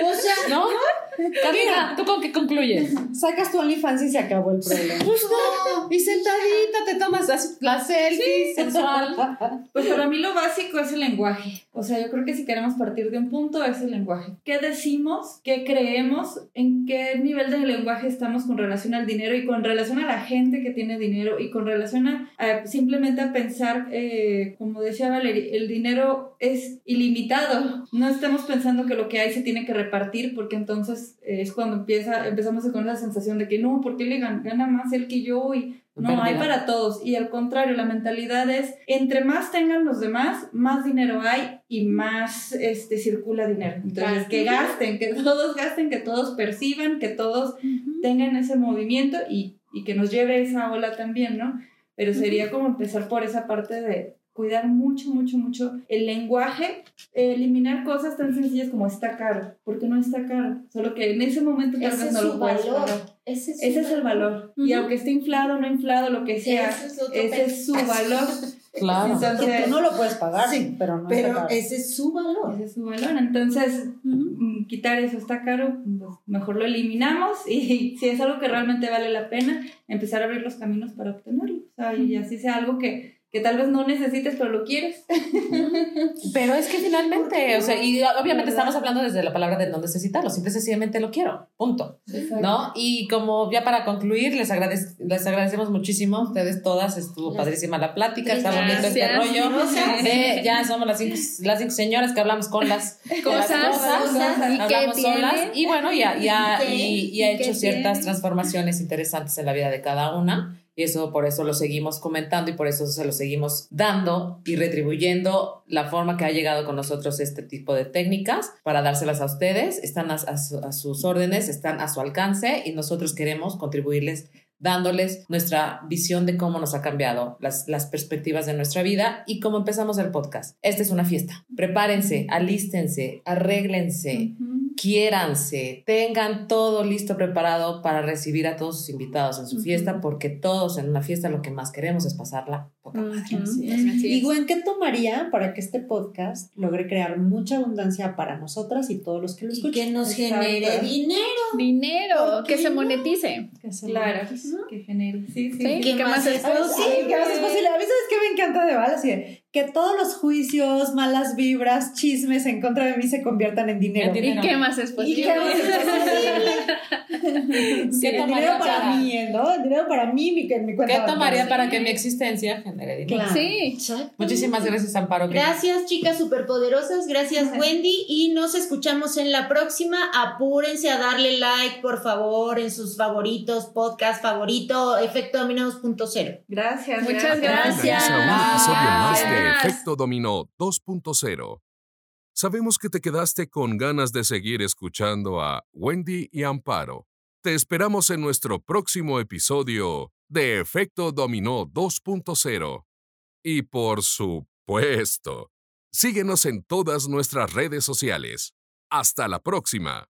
[SPEAKER 3] O sea,
[SPEAKER 2] ¿No? Carmina, ¿tú con qué concluyes?
[SPEAKER 5] Sacas tu OnlyFans y se acabó el problema.
[SPEAKER 2] Y sentadita te tomas las, la selfie sensual.
[SPEAKER 6] Pues para mí lo básico es el lenguaje. O sea, yo creo que si queremos partir de un punto es el lenguaje. ¿Qué decimos? ¿Qué creemos? ¿En qué nivel de lenguaje estamos con relación al dinero y con relación a la gente que tiene dinero y con relación a, a simplemente a pensar, eh, como decía Valerie, el dinero es ilimitado. No estamos pensando que lo que hay se tiene que repartir porque entonces eh, es cuando empieza, empezamos con la sensación de que no, ¿por qué le gana, gana más él que yo? Y no, hay para todos. Y al contrario, la mentalidad es, entre más tengan los demás, más dinero hay y más este, circula dinero. Entonces, que gasten, que todos gasten, que todos perciban, que todos tengan ese movimiento y, y que nos lleve esa ola también, ¿no? Pero sería como empezar por esa parte de cuidar mucho, mucho, mucho el lenguaje, eliminar cosas tan sencillas como está caro, porque no está caro, solo que en ese momento tal
[SPEAKER 3] Ese
[SPEAKER 6] vez
[SPEAKER 3] es
[SPEAKER 6] no
[SPEAKER 3] su
[SPEAKER 6] lo puedes
[SPEAKER 3] valor.
[SPEAKER 6] pagar.
[SPEAKER 3] Ese es,
[SPEAKER 6] Ese es el valor. Y aunque esté inflado, no inflado, lo que sea,
[SPEAKER 3] Ese es otro
[SPEAKER 6] ese es su valor.
[SPEAKER 2] Claro.
[SPEAKER 6] Entonces,
[SPEAKER 5] Que tú no lo puedes pagar,
[SPEAKER 3] Sí,
[SPEAKER 5] pero no
[SPEAKER 3] Pero
[SPEAKER 5] está caro.
[SPEAKER 3] ese es su valor.
[SPEAKER 6] ese es su valor. Entonces, mm, quitar eso está caro, pues mejor lo eliminamos y si es algo que realmente vale la pena, empezar a abrir los caminos para obtenerlo. O sea, y así sea algo que, que tal vez no necesites, pero lo quieres.
[SPEAKER 2] Pero es que finalmente, o sea, y obviamente estamos hablando desde la palabra de no necesitarlo, simple y sencillamente lo quiero, punto. ¿No? Y como ya para concluir, les, agradec- les agradecemos muchísimo a ustedes todas, estuvo
[SPEAKER 3] Gracias.
[SPEAKER 2] padrísima la plática, está bonito este rollo. De- ya somos las cinco, las cinco señoras que hablamos con las de las
[SPEAKER 4] Cosas,
[SPEAKER 2] cosas,
[SPEAKER 4] ¿y
[SPEAKER 2] hablamos solas y bueno, ya, ya,
[SPEAKER 3] ¿Y
[SPEAKER 2] y, y ha
[SPEAKER 4] ¿Y qué
[SPEAKER 2] hecho ciertas
[SPEAKER 4] tiene?
[SPEAKER 2] transformaciones interesantes en la vida de cada una. Y eso por eso lo seguimos comentando y por eso se lo seguimos dando y retribuyendo la forma que ha llegado con nosotros este tipo de técnicas para dárselas a ustedes. Están a, a su- a sus órdenes, están a su alcance y nosotros queremos contribuirles dándoles nuestra visión de cómo nos ha cambiado las, las perspectivas de nuestra vida y cómo empezamos el podcast. Esta es una fiesta. Prepárense, alístense, arréglense, quiéranse, tengan todo listo preparado para recibir a todos sus invitados en su
[SPEAKER 4] Ujú.
[SPEAKER 2] fiesta, porque todos en una fiesta lo que más queremos es pasarla poca madre.
[SPEAKER 4] Ujú,
[SPEAKER 3] Así es.
[SPEAKER 4] así
[SPEAKER 5] Y. Gwen, ¿qué tomaría para que este podcast logre crear mucha abundancia para nosotras y todos los que lo
[SPEAKER 3] Y
[SPEAKER 5] escuchen?
[SPEAKER 3] que nos
[SPEAKER 6] Exacto.
[SPEAKER 3] genere dinero.
[SPEAKER 4] Dinero,
[SPEAKER 3] ¿Por qué
[SPEAKER 4] que se
[SPEAKER 3] no?
[SPEAKER 4] monetice.
[SPEAKER 5] Que se
[SPEAKER 6] Claro,
[SPEAKER 5] monetice.
[SPEAKER 6] que genere. Sí, sí.
[SPEAKER 4] Sí.
[SPEAKER 6] sí.
[SPEAKER 4] ¿Qué más es posible?
[SPEAKER 5] Sí, que más es posible. A mí, ¿sabes qué me encanta de Val? Así de, que todos los juicios, malas vibras, chismes en contra de mí se conviertan en dinero.
[SPEAKER 4] ¿Y qué más es
[SPEAKER 5] ¿Y
[SPEAKER 4] posible?
[SPEAKER 5] qué más es posible? Sí,
[SPEAKER 2] ¿Qué
[SPEAKER 5] el
[SPEAKER 2] tomaría
[SPEAKER 5] dinero para mí. ¿no? El dinero para mí, mi, mi cuenta.
[SPEAKER 2] ¿Qué tomaría para que mi existencia genere dinero?
[SPEAKER 5] Claro.
[SPEAKER 4] Sí.
[SPEAKER 2] Muchísimas gracias, Amparo.
[SPEAKER 3] Gracias, chicas superpoderosas. Gracias, Wendy. Y nos escuchamos en la próxima. Apúrense a darle like, por favor, en sus favoritos, podcast favorito, Efecto Dominó 2.0.
[SPEAKER 6] Gracias.
[SPEAKER 4] Muchas gracias.
[SPEAKER 1] De
[SPEAKER 4] Gracias.
[SPEAKER 1] Efecto Dominó 2.0. Sabemos que te quedaste con ganas de seguir escuchando a Wendy y Amparo. Te esperamos en nuestro próximo episodio de Efecto Dominó 2.0. Y por supuesto, síguenos en todas nuestras redes sociales. Hasta la próxima.